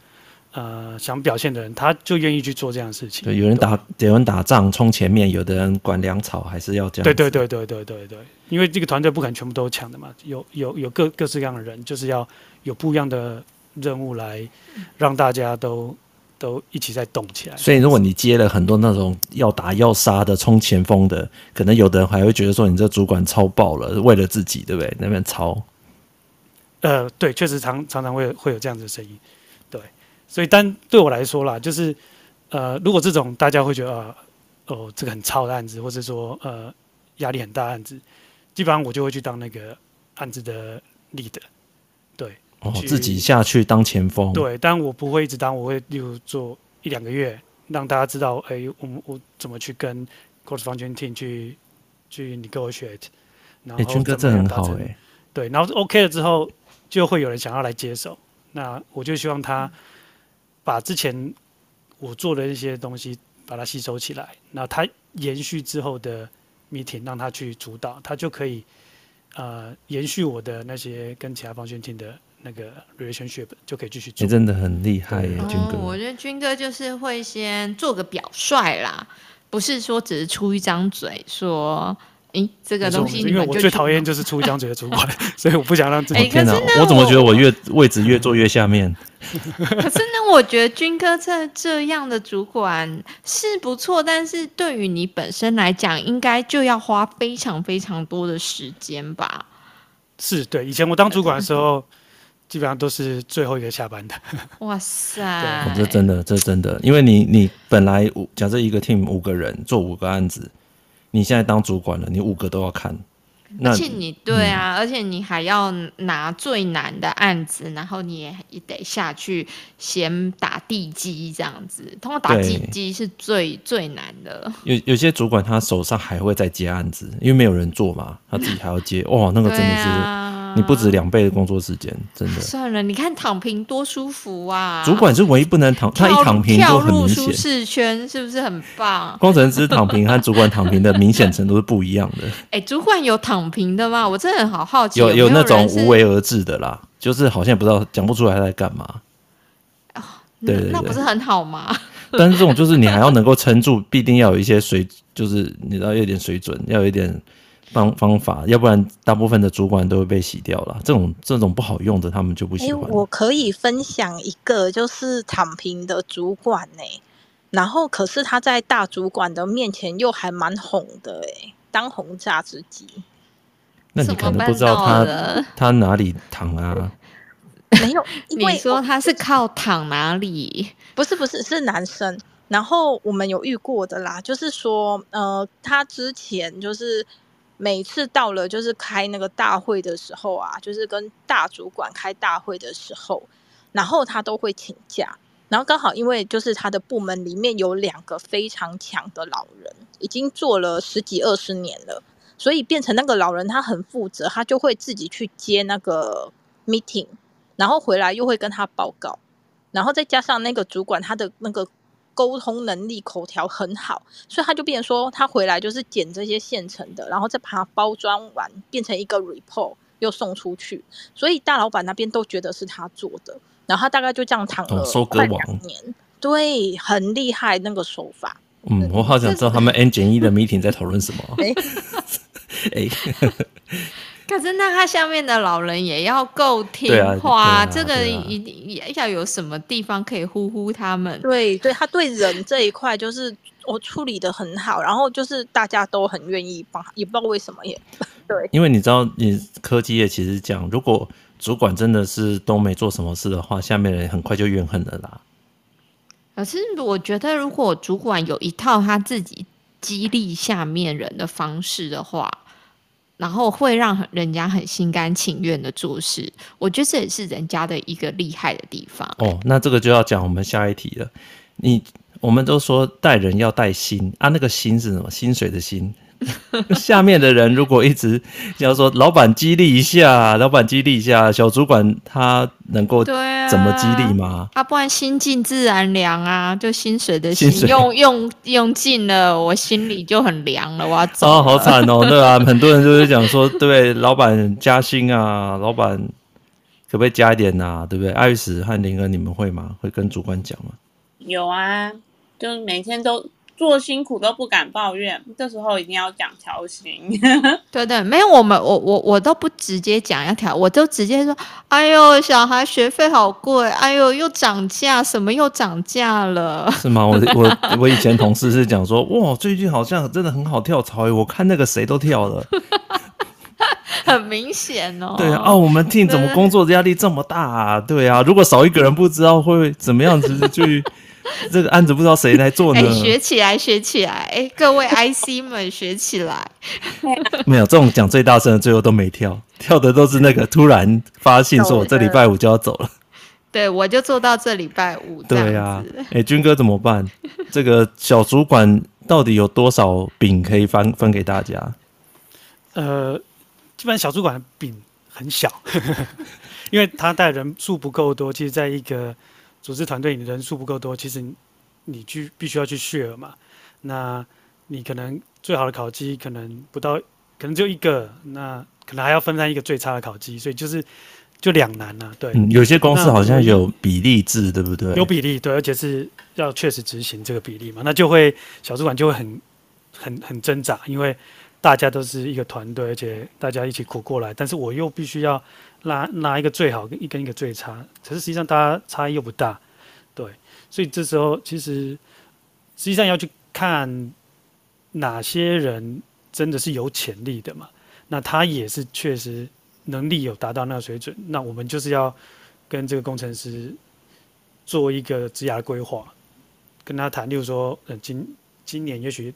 呃想表现的人，他就愿意去做这样的事情。对，有人打有人打仗冲前面，有的人管粮草，还是要这样。对对对对对对对，因为这个团队不可能全部都抢的嘛，有有有各各式各样的人，就是要有不一样的任务来让大家都。都一起在动起来，所以如果你接了很多那种要打要杀的冲前锋的，可能有的人还会觉得说你这主管超爆了，为了自己，对不对？那边超，呃，对，确实常常常会会有这样子的声音，对，所以但对我来说啦，就是呃，如果这种大家会觉得啊、呃，哦，这个很超的案子，或者说呃压力很大的案子，基本上我就会去当那个案子的 leader，对。哦，自己下去当前锋。对，但我不会一直当，我会例如做一两个月，让大家知道，哎，我们我怎么去跟 cross function team 去去 negotiate。然后，军哥这很好哎。对，然后 OK 了之后，就会有人想要来接手。那我就希望他把之前我做的一些东西把它吸收起来，那他延续之后的 meeting 让他去主导，他就可以呃延续我的那些跟其他 function team 的。那个 relationship 就可以继续做，你真的很厉害耶，军哥。我觉得军哥就是会先做个表率啦，不是说只是出一张嘴说，诶，这个东西。因为我最讨厌就是出一张嘴的主管，所以我不想让自己。天哪，我怎么觉得我越位置越坐越下面？可是呢，我觉得军哥这这样的主管是不错，但是对于你本身来讲，应该就要花非常非常多的时间吧？是对，以前我当主管的时候。基本上都是最后一个下班的。哇塞！哦、这真的，这真的，因为你你本来五假设一个 team 五个人做五个案子，你现在当主管了，你五个都要看。而且你对啊、嗯，而且你还要拿最难的案子，然后你也也得下去先打地基，这样子。通过打地基是最最难的。有有些主管他手上还会再接案子，因为没有人做嘛，他自己还要接。哇，那个真的是。你不止两倍的工作时间，真的。算了，你看躺平多舒服啊！主管是唯一不能躺，他一躺平就很明显。舒适圈是不是很棒？工程师躺平和主管躺平的明显程度是不一样的。哎、欸，主管有躺平的吗？我真的很好好奇。有有那种无为而治的啦，就是好像不知道讲不出来他在干嘛。哦，对，对，对，那不是很好吗？但是这种就是你还要能够撑住，必定要有一些水，就是你知道有点水准，要有一点。方方法，要不然大部分的主管都会被洗掉了。这种这种不好用的，他们就不喜欢。欸，我可以分享一个，就是躺平的主管呢，然后可是他在大主管的面前又还蛮红的哎，当红榨汁机。那你可能不知道他他哪里躺啊？没有，因为你说他是靠躺哪里？不是不是是男生。然后我们有遇过的啦，就是说呃，他之前就是。每次到了就是开那个大会的时候啊，就是跟大主管开大会的时候，然后他都会请假。然后刚好因为就是他的部门里面有两个非常强的老人，已经做了十几二十年了，所以变成那个老人他很负责，他就会自己去接那个 meeting，然后回来又会跟他报告，然后再加上那个主管他的那个。沟通能力、口条很好，所以他就变成说，他回来就是捡这些现成的，然后再把它包装完，变成一个 report，又送出去。所以大老板那边都觉得是他做的，然后他大概就这样躺了快两年，哦，对，很厉害那个手法。嗯，我好想知道他们 N 减一的 meeting 在讨论什么。哎欸。可是那他下面的老人也要够听话，啊啊啊、这个一定也要有什么地方可以呼呼他们。对对，他对人这一块就是我处理的很好，然后就是大家都很愿意帮，也不知道为什么也 对。因为你知道，你科技业其实讲，如果主管真的是都没做什么事的话，下面人很快就怨恨了啦。可是我觉得，如果主管有一套他自己激励下面人的方式的话。然后会让人家很心甘情愿的做事，我觉得这也是人家的一个厉害的地方。哦，那这个就要讲我们下一题了。你我们都说带人要带心啊，那个心是什么？薪水的心。下面的人如果一直要说老板激励一下，老板激励一下，小主管他能够怎么激励吗？啊，不然心静自然凉啊，就薪水的心，用用用尽了，我心里就很凉了，我要走。哦，好惨哦，对啊，很多人就是讲说，对，老板加薪啊，老板可不可以加一点呐、啊？对不对？艾瑞斯和林恩，你们会吗？会跟主管讲吗？有啊，就每天都。做辛苦都不敢抱怨，这时候一定要讲调薪。对对，没有我们，我我我都不直接讲要调，我都直接说，哎呦，小孩学费好贵，哎呦，又涨价，什么又涨价了？是吗？我我我以前同事是讲说，哇，最近好像真的很好跳槽，我看那个谁都跳了，很明显哦。对啊，哦，我们 team 怎么工作的压力这么大啊？对啊，如果少一个人，不知道会怎么样子去。这个案子不知道谁来做呢？欸、学起来，学起来！哎、欸，各位 IC 们，学起来！没有这种讲最大声的，最后都没跳，跳的都是那个突然发信说，我这礼拜五就要走了。对，我就做到这礼拜五。对呀，哎，军哥怎么办？这个小主管到底有多少饼可以分分给大家？呃，基本上小主管的饼很小，因为他带人数不够多。其实，在一个组织团队，你人数不够多，其实你去必须要去 share 嘛。那你可能最好的烤鸡可能不到，可能就一个，那可能还要分担一个最差的烤鸡，所以就是就两难了、啊。对、嗯，有些公司好像有比例制，对不对？有比例，对，而且是要确实执行这个比例嘛。那就会小主管就会很很很挣扎，因为大家都是一个团队，而且大家一起苦过来，但是我又必须要。拿拿一个最好，一跟一个最差，可是实际上大家差异又不大，对，所以这时候其实实际上要去看哪些人真的是有潜力的嘛，那他也是确实能力有达到那个水准，那我们就是要跟这个工程师做一个职涯规划，跟他谈，例如说，呃，今今年也许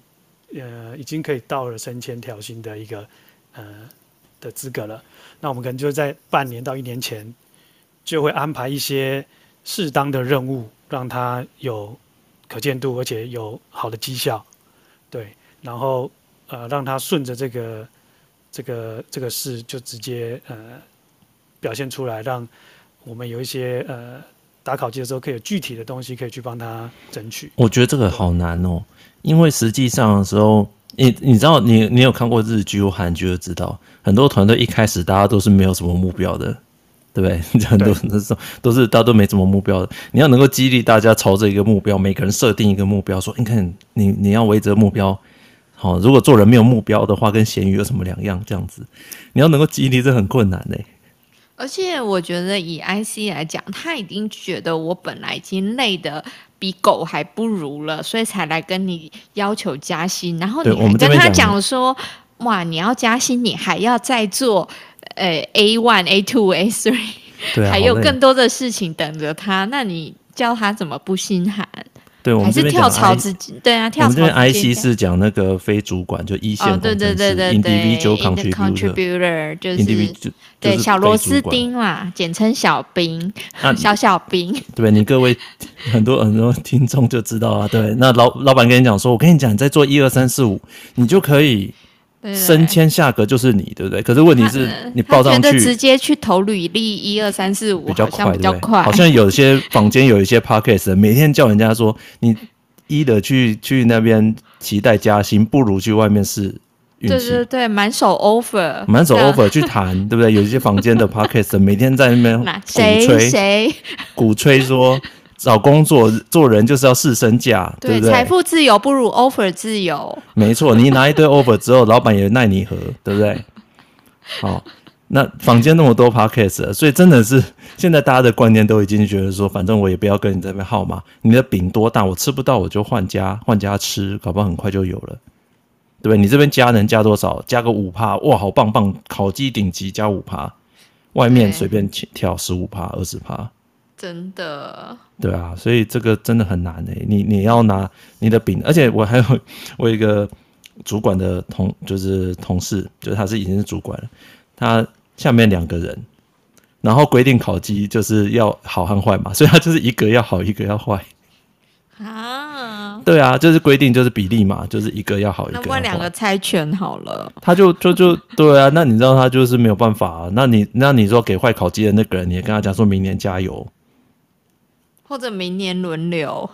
呃已经可以到了升迁调薪的一个呃。的资格了，那我们可能就在半年到一年前，就会安排一些适当的任务，让他有可见度，而且有好的绩效，对，然后呃让他顺着这个这个这个事就直接呃表现出来，让我们有一些呃打考绩的时候可以有具体的东西可以去帮他争取。我觉得这个好难哦，因为实际上的时候。你你知道你你有看过日剧或韩剧就知道，很多团队一开始大家都是没有什么目标的，对不对？很多都是都是大家都没什么目标的。你要能够激励大家朝着一个目标，每个人设定一个目标，说你看你你要围着目标，好，如果做人没有目标的话，跟咸鱼有什么两样？这样子，你要能够激励，这很困难嘞。而且我觉得以 IC 来讲，他已经觉得我本来已经累的比狗还不如了，所以才来跟你要求加薪。然后你还跟他讲说，哇，你要加薪，你还要再做呃 A one、A two、A three，还有更多的事情等着他。那你叫他怎么不心寒？对，我们是跳槽自己，对啊，跳槽。我们这边 IC 是讲那个非主管，就一线工程师，对对对对对，individual contributor，就是对小螺丝钉嘛，简称小兵，小小兵。对，你各位很多很多听众就知道啊，对，那老老板跟你讲说，我跟你讲，你在做一二三四五，你就可以。升迁下格就是你，对不对？可是问题是你报上去，直接去投履历，一二三四五，比较快，比较快。好像有些 坊间有一些 podcast，每天叫人家说，你一的去去那边期待加薪，不如去外面试。对对对，满手 offer，满手 offer 去谈，对不对？有一些坊间的 podcast，每天在那边鼓吹，谁 鼓吹说。找工作做人就是要试身价，对不对？财富自由不如 offer 自由。没错，你拿一堆 offer 之后，老板也奈你何，对不对？好，那坊间那么多 podcast，所以真的是现在大家的观念都已经觉得说，反正我也不要跟你这边耗嘛。你的饼多大，我吃不到我就换家换家吃，搞不好很快就有了，对不对？你这边加能加多少？加个五趴，哇，好棒棒！烤鸡顶级加五趴，外面随便挑十五趴、二十趴。真的，对啊，所以这个真的很难诶。你你要拿你的饼，而且我还有我有一个主管的同，就是同事，就是他是已经是主管了，他下面两个人，然后规定烤鸡就是要好和坏嘛，所以他就是一个要好，一个要坏啊。对啊，就是规定就是比例嘛，就是一个要好，一个要坏。那两个猜拳好了，他就就就对啊，那你知道他就是没有办法啊。那你那你说给坏烤鸡的那个人，你也跟他讲说明年加油。或者明年轮流，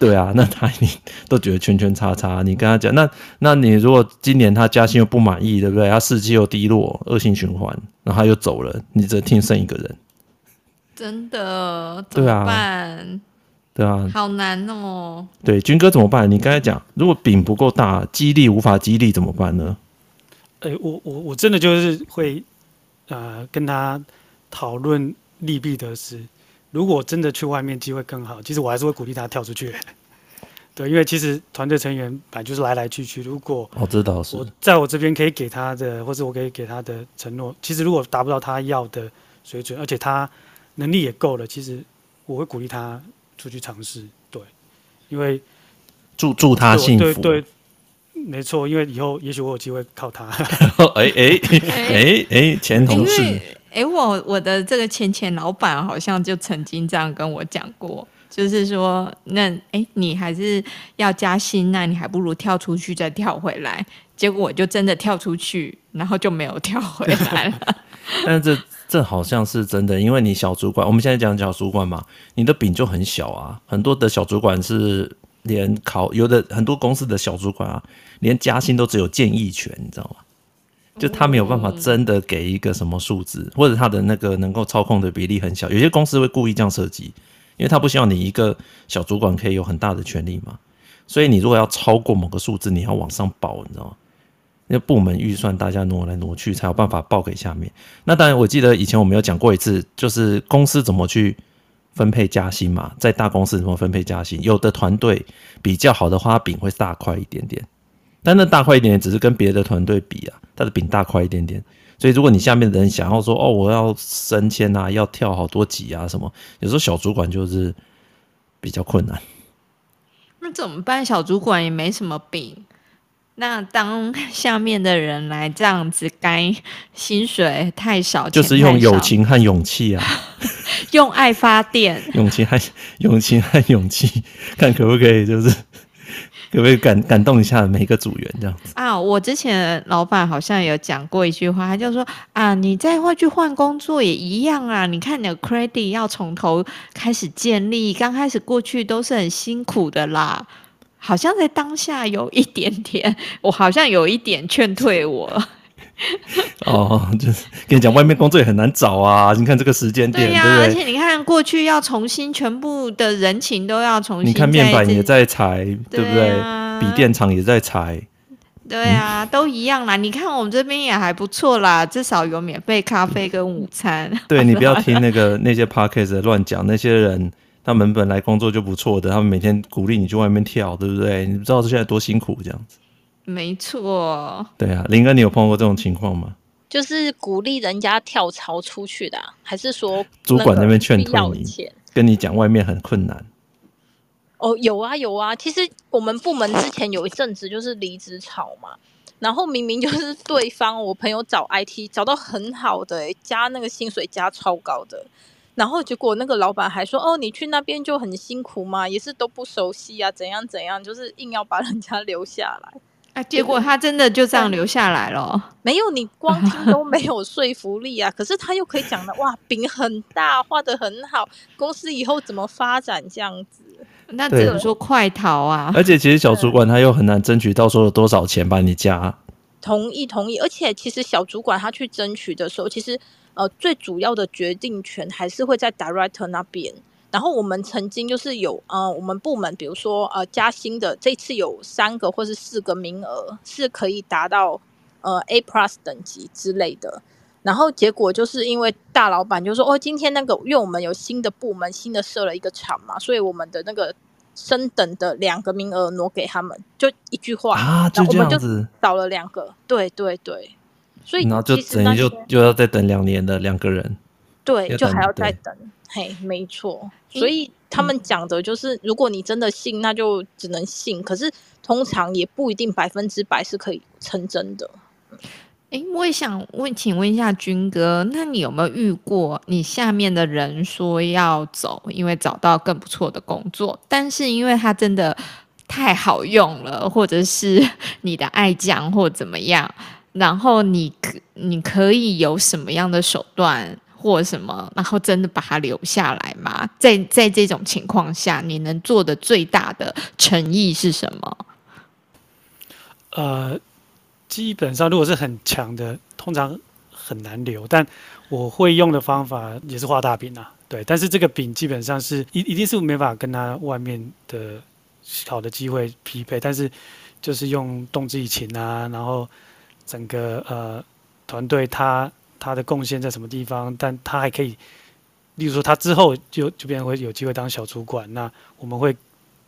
对啊，那他你都觉得圈圈叉叉。你跟他讲，那那你如果今年他加薪又不满意，对不对？他士气又低落，恶性循环，然后他又走了，你只听剩一个人，真的怎么办？对啊，好难哦。对，军哥怎么办？你刚才讲，如果饼不够大，激励无法激励怎么办呢？哎、欸，我我我真的就是会，呃，跟他讨论利弊得失。如果真的去外面机会更好，其实我还是会鼓励他跳出去。对，因为其实团队成员本来就是来来去去。如果我知道是，我在我这边可以给他的，或者我可以给他的承诺，其实如果达不到他要的水准，而且他能力也够了，其实我会鼓励他。出去尝试，对，因为祝祝他幸福，对对，没错，因为以后也许我有机会靠他。哎哎哎哎，前同事，哎，我我的这个前前老板好像就曾经这样跟我讲过，就是说，那哎，你还是要加薪，那你还不如跳出去再跳回来。结果我就真的跳出去，然后就没有跳回来了。但这。这好像是真的，因为你小主管，我们现在讲小主管嘛，你的饼就很小啊。很多的小主管是连考有的很多公司的小主管啊，连加薪都只有建议权，你知道吗？就他没有办法真的给一个什么数字，或者他的那个能够操控的比例很小。有些公司会故意这样设计，因为他不希望你一个小主管可以有很大的权利嘛。所以你如果要超过某个数字，你要往上报，你知道吗？那部门预算大家挪来挪去，才有办法报给下面。那当然，我记得以前我们有讲过一次，就是公司怎么去分配加薪嘛，在大公司怎么分配加薪？有的团队比较好的话，饼会大块一点点，但那大块一点点只是跟别的团队比啊，他的饼大块一点点。所以如果你下面的人想要说哦，我要升迁啊，要跳好多级啊什么，有时候小主管就是比较困难。那怎么办？小主管也没什么饼。那当下面的人来这样子干，薪水太少，就是用友情和勇气啊，用爱发电，友情和勇情和勇气，看可不可以，就是可不可以感感动一下每一个组员这样子啊？我之前老板好像有讲过一句话，他就说啊，你再会去换工作也一样啊，你看你的 credit 要从头开始建立，刚开始过去都是很辛苦的啦。好像在当下有一点点，我好像有一点劝退我。哦，就是跟你讲，外面工作也很难找啊。你看这个时间点，对呀、啊，而且你看过去要重新全部的人情都要重新。你看面板也在裁，对不对？笔电厂也在裁。对啊，嗯、都一样啦。你看我们这边也还不错啦，至少有免费咖啡跟午餐。对，你不要听那个那些 podcast 乱讲那些人。他们本来工作就不错的，他们每天鼓励你去外面跳，对不对？你不知道现在多辛苦这样子。没错。对啊，林哥，你有碰过这种情况吗？就是鼓励人家跳槽出去的，还是说主管那边劝退你，跟你讲外面很困难？哦，有啊有啊。其实我们部门之前有一阵子就是离职潮嘛，然后明明就是对方我朋友找 IT 找到很好的，加那个薪水加超高的。然后结果那个老板还说：“哦，你去那边就很辛苦嘛，也是都不熟悉啊，怎样怎样，就是硬要把人家留下来。”啊，结果他真的就这样留下来了。没有，你光听都没有说服力啊。可是他又可以讲的哇，饼很大，画的很好，公司以后怎么发展这样子？那只能说快逃啊！而且其实小主管他又很难争取到说有多少钱把你加。同意同意，而且其实小主管他去争取的时候，其实。呃，最主要的决定权还是会在 director 那边。然后我们曾经就是有呃，我们部门比如说呃加薪的，这次有三个或是四个名额是可以达到呃 A plus 等级之类的。然后结果就是因为大老板就说哦，今天那个因为我们有新的部门，新的设了一个厂嘛，所以我们的那个升等的两个名额挪给他们，就一句话啊，就这样子，然后我们就少了两个，对对对。所以，然后就等于就就要再等两年的两个人，对，就还要再等。嘿，没错。所以他们讲的就是，如果你真的信，那就只能信。可是通常也不一定百分之百是可以成真的。哎，我也想问，请问一下军哥，那你有没有遇过你下面的人说要走，因为找到更不错的工作，但是因为他真的太好用了，或者是 你的爱将，或怎么样？然后你可你可以有什么样的手段，或什么，然后真的把他留下来吗？在在这种情况下，你能做的最大的诚意是什么？呃，基本上如果是很强的，通常很难留。但我会用的方法也是画大饼啊，对。但是这个饼基本上是一一定是没法跟他外面的好的机会匹配。但是就是用动之以情啊，然后整个呃团队他他的贡献在什么地方，但他还可以，例如说他之后就就变成会有机会当小主管，那我们会。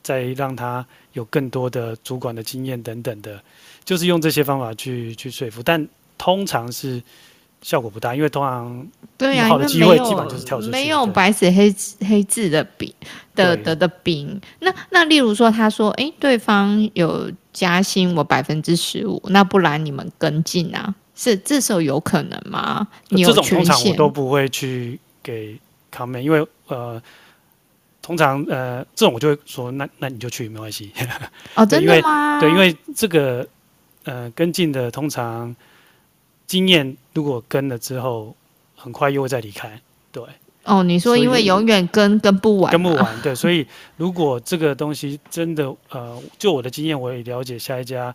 再让他有更多的主管的经验等等的，就是用这些方法去去说服，但通常是效果不大，因为通常对呀，好的机会基本就是跳出去，没有白纸黑黑字的饼的的的饼。那那例如说，他说，哎，对方有加薪我百分之十五，那不然你们跟进啊？是这时候有可能吗？你有这种通常我都不会去给 comment，因为呃。通常呃，这种我就会说，那那你就去没关系。哦，真的吗？对，因为这个呃跟进的通常经验，如果跟了之后，很快又会再离开。对。哦，你说因为永远跟跟不完，跟不完。对，所以如果这个东西真的呃，就我的经验，我也了解下一家，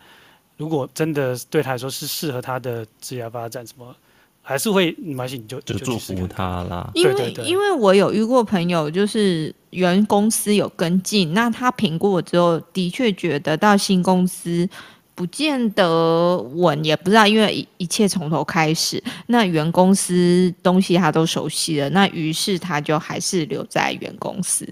如果真的对他来说是适合他的职业发展什么。还是会没关系，你就就祝福他啦。因为因为我有遇过朋友，就是原公司有跟进，那他评估之后，的确觉得到新公司不见得稳，也不知道，因为一切从头开始。那原公司东西他都熟悉了，那于是他就还是留在原公司，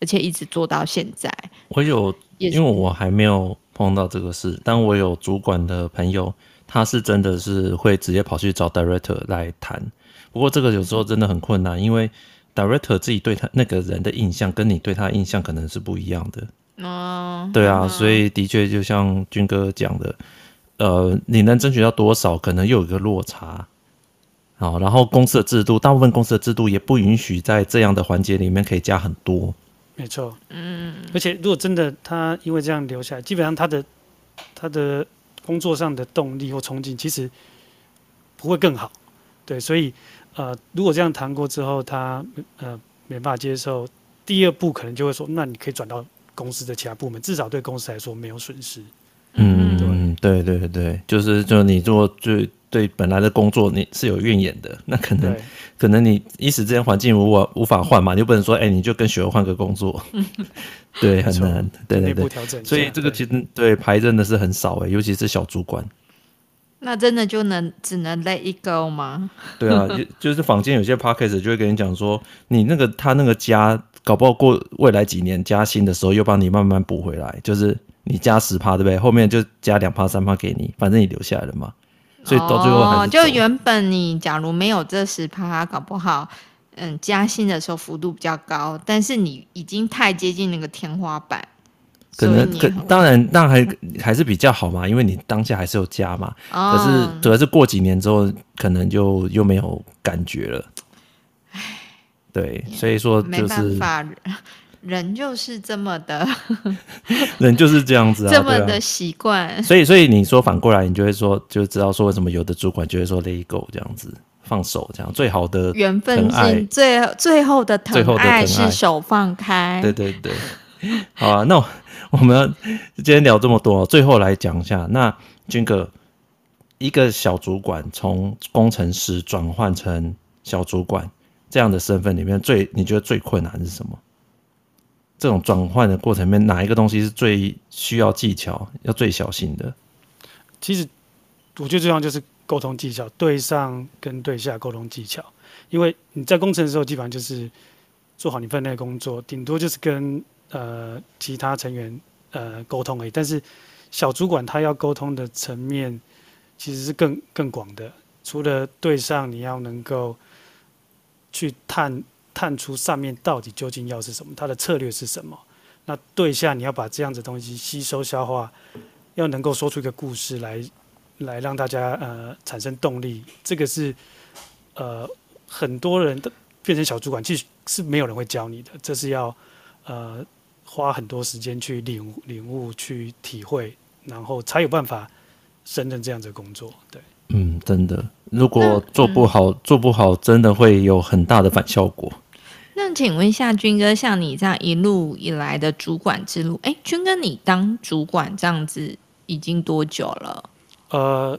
而且一直做到现在。我有，因为我还没有碰到这个事，但我有主管的朋友。他是真的是会直接跑去找 director 来谈，不过这个有时候真的很困难，因为 director 自己对他那个人的印象跟你对他的印象可能是不一样的。哦，对啊，所以的确就像军哥讲的，呃，你能争取到多少，可能又有一个落差。好，然后公司的制度，大部分公司的制度也不允许在这样的环节里面可以加很多。没错，嗯，而且如果真的他因为这样留下来，基本上他的他的。工作上的动力或冲劲其实不会更好，对，所以呃，如果这样谈过之后，他呃没办法接受，第二步可能就会说，那你可以转到公司的其他部门，至少对公司来说没有损失。嗯，对对对对，就是就你做最对本来的工作你是有怨言的，那可能可能你一时之间环境无法无法换嘛，你就不能说哎、欸，你就跟雪儿换个工作。对，很难，对对对，所以这个其实对，对牌真的是很少哎，尤其是小主管。那真的就能只能 let it go 吗？对啊，就就是坊间有些 podcast 就会跟你讲说，你那个他那个加，搞不好过未来几年加薪的时候又帮你慢慢补回来，就是你加十趴对不对？后面就加两趴三趴给你，反正你留下来了嘛。所以到最后还是、哦、就原本你假如没有这十趴，搞不好。嗯，加薪的时候幅度比较高，但是你已经太接近那个天花板，可能可当然那还还是比较好嘛，因为你当下还是有加嘛。哦、可是主要是过几年之后，可能就又没有感觉了。唉，对，所以说就是人就是这么的，人就是这样子啊，这么的习惯、啊。所以，所以你说反过来，你就会说，就知道说为什么有的主管就会说 “let go” 这样子。放手，这样最好的缘分是最最后的疼爱是手放开。对对对，好啊，那我们今天聊这么多，最后来讲一下，那军哥一个小主管从工程师转换成小主管这样的身份里面，最你觉得最困难是什么？这种转换的过程里面，哪一个东西是最需要技巧、要最小心的？其实我觉得最重要就是。沟通技巧，对上跟对下沟通技巧，因为你在工程的时候，基本上就是做好你分内工作，顶多就是跟呃其他成员呃沟通而已。但是小主管他要沟通的层面其实是更更广的，除了对上，你要能够去探探出上面到底究竟要是什么，他的策略是什么。那对下你要把这样子东西吸收消化，要能够说出一个故事来。来让大家呃产生动力，这个是呃很多人的变成小主管，其实是没有人会教你的，这是要呃花很多时间去领、领悟、去体会，然后才有办法胜任这样子的工作。对，嗯，真的，如果做不好，嗯、做不好，真的会有很大的反效果。那请问一下，军哥，像你这样一路以来的主管之路，哎，军哥，你当主管这样子已经多久了？呃，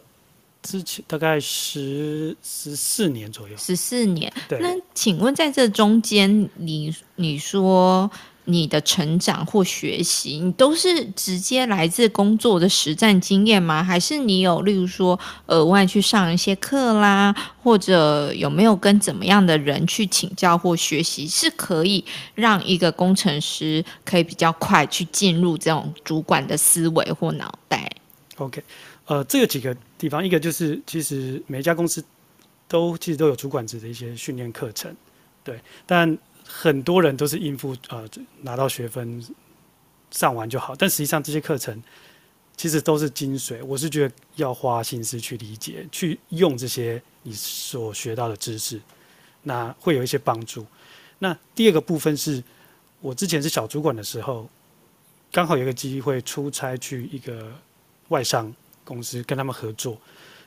之前大概十十四年左右。十四年。对。那请问在这中间，你你说。你的成长或学习，你都是直接来自工作的实战经验吗？还是你有，例如说额外去上一些课啦，或者有没有跟怎么样的人去请教或学习，是可以让一个工程师可以比较快去进入这种主管的思维或脑袋？OK，呃，这个几个地方，一个就是其实每一家公司都其实都有主管职的一些训练课程，对，但。很多人都是应付呃拿到学分上完就好，但实际上这些课程其实都是精髓。我是觉得要花心思去理解、去用这些你所学到的知识，那会有一些帮助。那第二个部分是我之前是小主管的时候，刚好有一个机会出差去一个外商公司跟他们合作，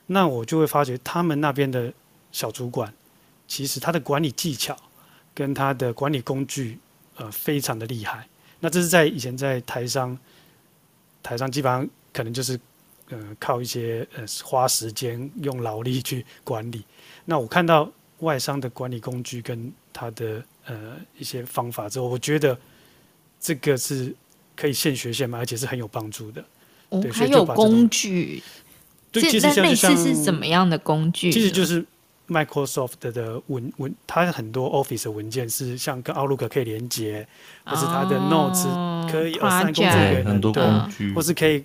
那我就会发觉他们那边的小主管其实他的管理技巧。跟他的管理工具，呃，非常的厉害。那这是在以前在台商，台商基本上可能就是，呃，靠一些呃花时间用劳力去管理。那我看到外商的管理工具跟他的呃一些方法之后，我觉得这个是可以现学现卖，而且是很有帮助的。哦，还有工具。对，其实像类似是怎么样的工具？其实就是。Microsoft 的文文，它很多 Office 的文件是像跟 Outlook 可以连接，或是它的 Notes 可以作给很多工具，或是可以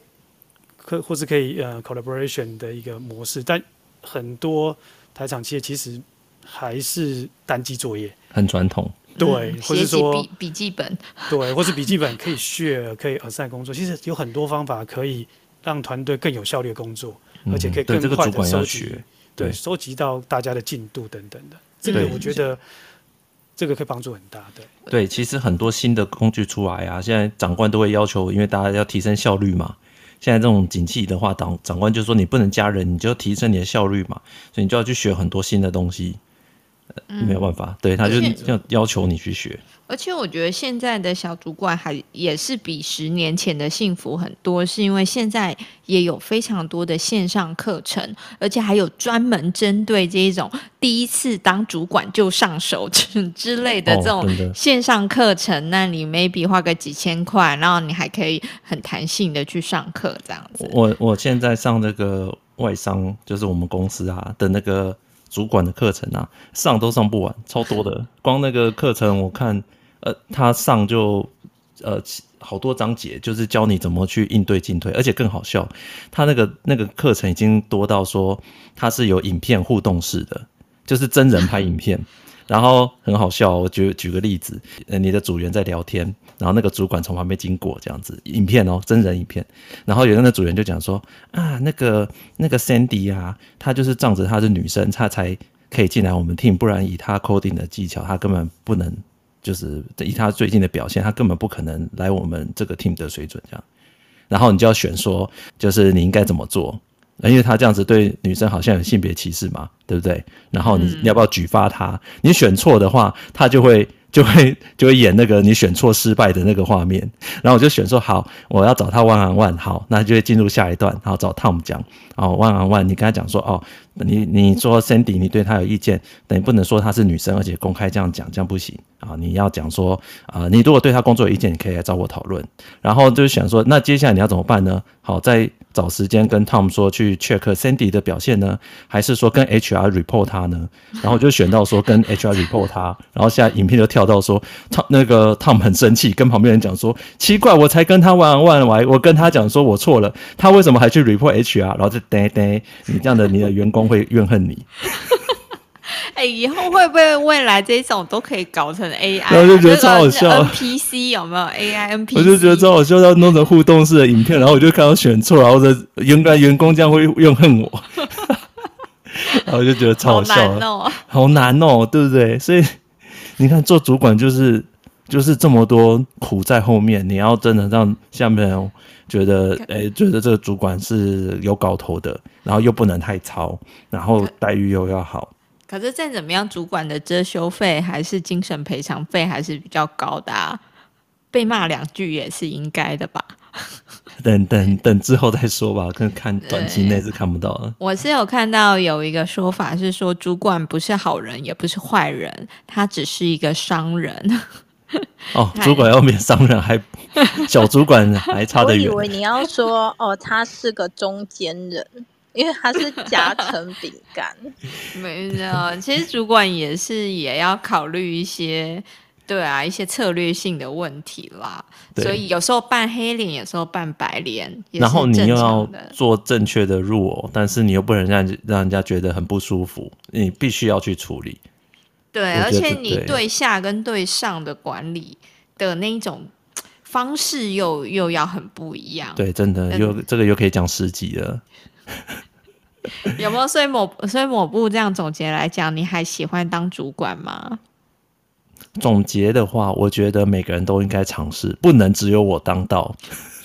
可或是可以呃 Collaboration 的一个模式。但很多台厂企业其实还是单机作业，很传统。对，或是说笔笔记本，对，或是笔记本可以 share 可以 assign 工作。其实有很多方法可以让团队更有效率的工作，而且可以更快的收集。对，收集到大家的进度等等的，这个我觉得这个可以帮助很大。的，对，其实很多新的工具出来啊，现在长官都会要求，因为大家要提升效率嘛。现在这种景气的话，长长官就说你不能加人，你就提升你的效率嘛，所以你就要去学很多新的东西。嗯、没有办法，对，他就要要求你去学。而且我觉得现在的小主管还也是比十年前的幸福很多，是因为现在也有非常多的线上课程，而且还有专门针对这一种第一次当主管就上手 之类的这种线上课程。哦、那你 maybe 花个几千块，然后你还可以很弹性的去上课，这样子。我我现在上那个外商，就是我们公司啊的那个。主管的课程啊，上都上不完，超多的。光那个课程，我看，呃，他上就，呃，好多章节，就是教你怎么去应对进退，而且更好笑，他那个那个课程已经多到说，他是有影片互动式的，就是真人拍影片。然后很好笑，我举举个例子，呃，你的组员在聊天，然后那个主管从旁边经过，这样子，影片哦，真人影片，然后有那个组员就讲说啊，那个那个 Sandy 啊，她就是仗着她是女生，她才可以进来我们 team，不然以她 coding 的技巧，她根本不能，就是以她最近的表现，她根本不可能来我们这个 team 的水准这样，然后你就要选说，就是你应该怎么做。因为他这样子对女生好像有性别歧视嘛，对不对？然后你你要不要举发他？你选错的话，他就会。就会就会演那个你选错失败的那个画面，然后我就选说好，我要找他 one on one，好，那就会进入下一段，然后找 Tom 讲，然后 one on one，你跟他讲说哦，你你说 Sandy，你对她有意见，等于不能说她是女生，而且公开这样讲，这样不行啊，你要讲说啊，你如果对她工作有意见，你可以来找我讨论，然后就想说，那接下来你要怎么办呢？好，再找时间跟 Tom 说去 check Sandy 的表现呢，还是说跟 HR report 他呢？然后就选到说跟 HR report 他，然后现在影片就跳。到说，他那个 Tom 很生气，跟旁边人讲说，奇怪，我才跟他玩玩玩，我跟他讲说我错了，他为什么还去 report HR？然后就呆呆，你这样的你的员工会怨恨你。哎、欸，以后会不会未来这种都可以搞成 AI？然后就觉得超好笑。NPC 有没有 AI NPC？我就觉得超好笑，要弄成互动式的影片，然后我就看到选错，然后的员工员工这样会怨恨我，然后我就觉得超好笑，好难哦，好难哦，对不对？所以。你看，做主管就是就是这么多苦在后面，你要真的让下面人觉得，诶、欸，觉得这个主管是有搞头的，然后又不能太糙，然后待遇又要好。可是再怎么样，主管的遮羞费还是精神赔偿费还是比较高的啊，被骂两句也是应该的吧？等等等之后再说吧，看看短期内是看不到的。我是有看到有一个说法是说，主管不是好人，也不是坏人，他只是一个商人。哦，主管要免商人还 小主管还差得远。我以为你要说哦，他是个中间人，因为他是夹层饼干。没有，其实主管也是也要考虑一些。对啊，一些策略性的问题啦，所以有时候扮黑脸，有时候扮白脸，然后你又要做正确的入偶，但是你又不能让让人家觉得很不舒服，你必须要去处理。对，而且你对下跟对上的管理的那一种方式又又要很不一样。对，真的又这个又可以讲十集了。有没有？所以某所以某部这样总结来讲，你还喜欢当主管吗？总结的话，我觉得每个人都应该尝试，不能只有我当到。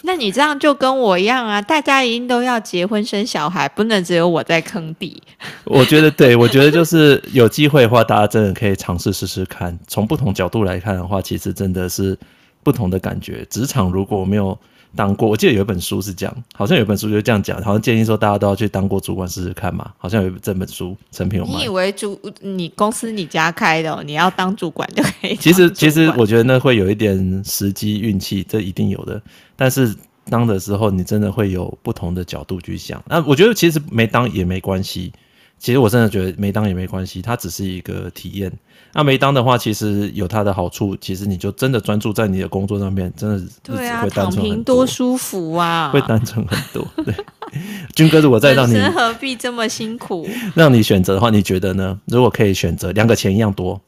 那你这样就跟我一样啊，大家一定都要结婚生小孩，不能只有我在坑底。我觉得对，我觉得就是有机会的话，大家真的可以尝试试试看。从不同角度来看的话，其实真的是不同的感觉。职场如果没有。当过，我记得有一本书是这样，好像有一本书就这样讲，好像建议说大家都要去当过主管试试看嘛。好像有这本书，成品有卖。你以为主你公司你家开的，你要当主管就可以？其实其实我觉得那会有一点时机运气，这一定有的。但是当的时候，你真的会有不同的角度去想。那我觉得其实没当也没关系。其实我真的觉得没当也没关系，它只是一个体验。那没当的话，其实有它的好处。其实你就真的专注在你的工作上面，真的是对啊，躺平多舒服啊，会单纯很多。对，军哥，如果再让你何必这么辛苦？让你选择的话，你觉得呢？如果可以选择两个钱一样多，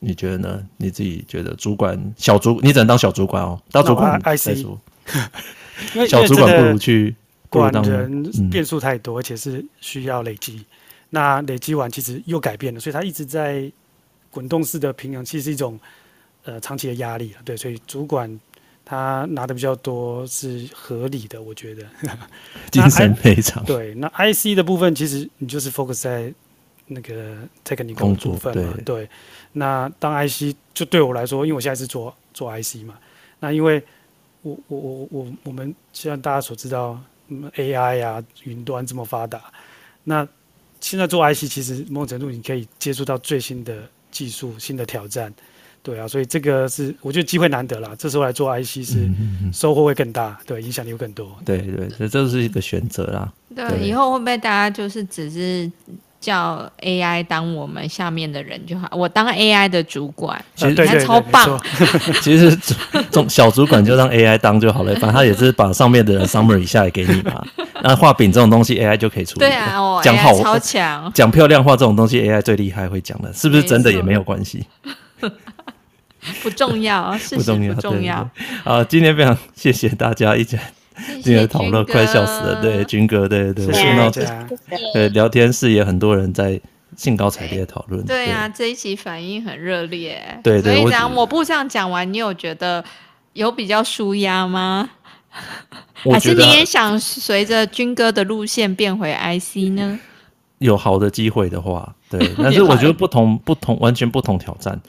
你觉得呢？你自己觉得主管小主，你只能当小主管哦，当主管再说。小主管不如去管人，变数太多，而且是需要累积。那累积完，其实又改变了，所以他一直在滚动式的平衡，其实是一种呃长期的压力。对，所以主管他拿的比较多是合理的，我觉得。精神赔偿对。那 IC 的部分，其实你就是 focus 在那个 technical 部分嘛。对，对。那当 IC 就对我来说，因为我现在是做做 IC 嘛，那因为我我我我我们像大家所知道，AI 啊，云端这么发达，那现在做 IC，其实某种程度你可以接触到最新的技术、新的挑战，对啊，所以这个是我觉得机会难得啦。这时候来做 IC 是收获会更大，对，影响力会更多。对对，这这是一个选择啦。对，对以后会不会大家就是只是？叫 AI 当我们下面的人就好，我当 AI 的主管，其实还超棒。其实中小主管就让 AI 当就好了，反正他也是把上面的人 summary 下来给你嘛。那画饼这种东西 AI 就可以处理。对啊，我讲好超强，讲漂亮话这种东西 AI 最厉害，会讲的，是不是真的也没有关系？不重要，事实不重要。啊，今天非常谢谢大家一起。今天讨论快笑死了，对军哥，对对对，对聊天室也很多人在兴高采烈讨论。对啊，这一期反应很热烈。对对，所以讲我不这样讲完，你有觉得有比较舒压吗？还是你也想随着军哥的路线变回 IC 呢？有好的机会的话，对，但是我觉得不同不同完全不同挑战，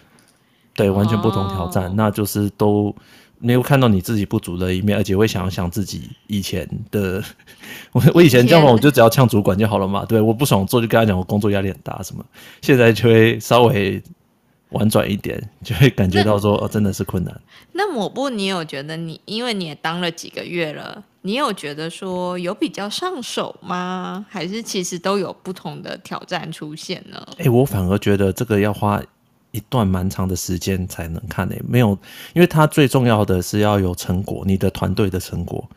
对，完全不同挑战，那就是都。没有看到你自己不足的一面，而且会想想自己以前的，我我以前这样话，我就只要呛主管就好了嘛。对，我不爽做就跟他讲，我工作压力很大什么。现在就会稍微婉转一点，就会感觉到说，哦，真的是困难。那抹布，你有觉得你，因为你也当了几个月了，你有觉得说有比较上手吗？还是其实都有不同的挑战出现呢？哎、欸，我反而觉得这个要花。一段蛮长的时间才能看诶、欸，没有，因为他最重要的是要有成果，你的团队的成果。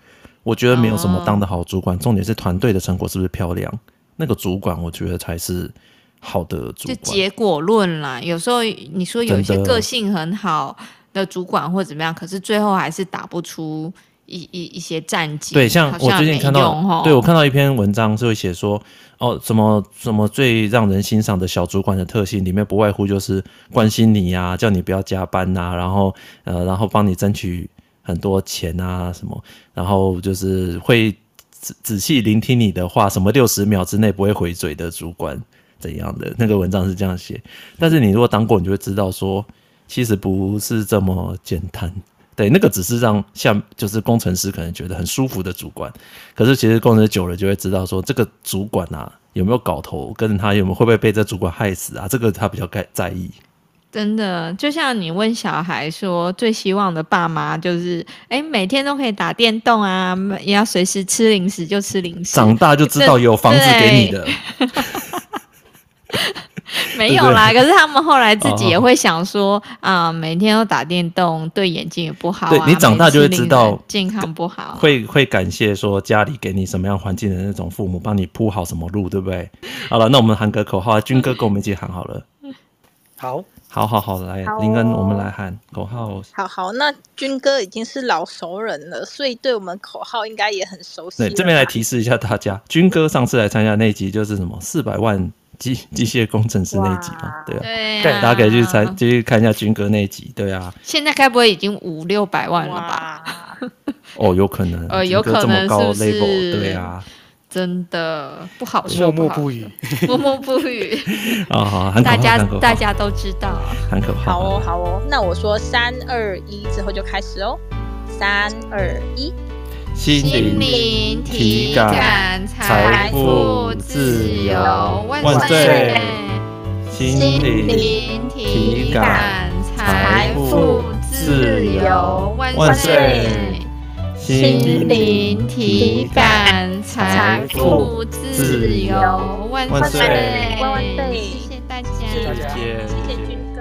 我觉得没有什么当得好主管，重点是团队的成果是不是漂亮？那个主管，我觉得才是好的主管。就结果论啦，有时候你说有一些个性很好的主管或怎么样，可是最后还是打不出一一一些战绩。对，像我最近看到，对我看到一篇文章，是会写说，哦，什么什么最让人欣赏的小主管的特性，里面不外乎就是关心你呀、啊，叫你不要加班呐、啊，然后呃，然后帮你争取很多钱啊什么，然后就是会仔仔细聆听你的话，什么六十秒之内不会回嘴的主管怎样的？那个文章是这样写，但是你如果当过，你就会知道说。其实不是这么简单，对，那个只是让像就是工程师可能觉得很舒服的主管，可是其实工程师久了就会知道说这个主管啊有没有搞头，跟他有没有会不会被这主管害死啊，这个他比较在在意。真的，就像你问小孩说最希望的爸妈就是，哎，每天都可以打电动啊，也要随时吃零食就吃零食，长大就知道有房子给你的。没有啦，可是他们后来自己也会想说啊、呃，每天都打电动，对眼睛也不好、啊。对，你长大就会知道健康不好，会会感谢说家里给你什么样环境的那种父母，帮你铺好什么路，对不对？好了，那我们喊个口号，军哥跟我们一起喊好了。好，好好好，来，林恩，我们来喊口号。好好，那军哥已经是老熟人了，所以对我们口号应该也很熟悉。对，这边来提示一下大家，军哥上次来参加那集就是什么四百万。机 机械工程师那一集嘛，对啊，对啊，大家可以去参继续看一下军哥那一集，对啊。现在该不会已经五六百万了吧？哦，有可能，呃，有可能这么高 level，对啊，真的不好说，默默不语，默默不语。啊，好，大家大家都知道，很可怕。好哦，好哦，那我说三二一之后就开始哦，三二一。心灵体感，财富自由万岁！心灵体感，财富自由万岁！心灵体感，财富自由万岁！万岁！谢谢大家，谢谢大家，谢谢军哥。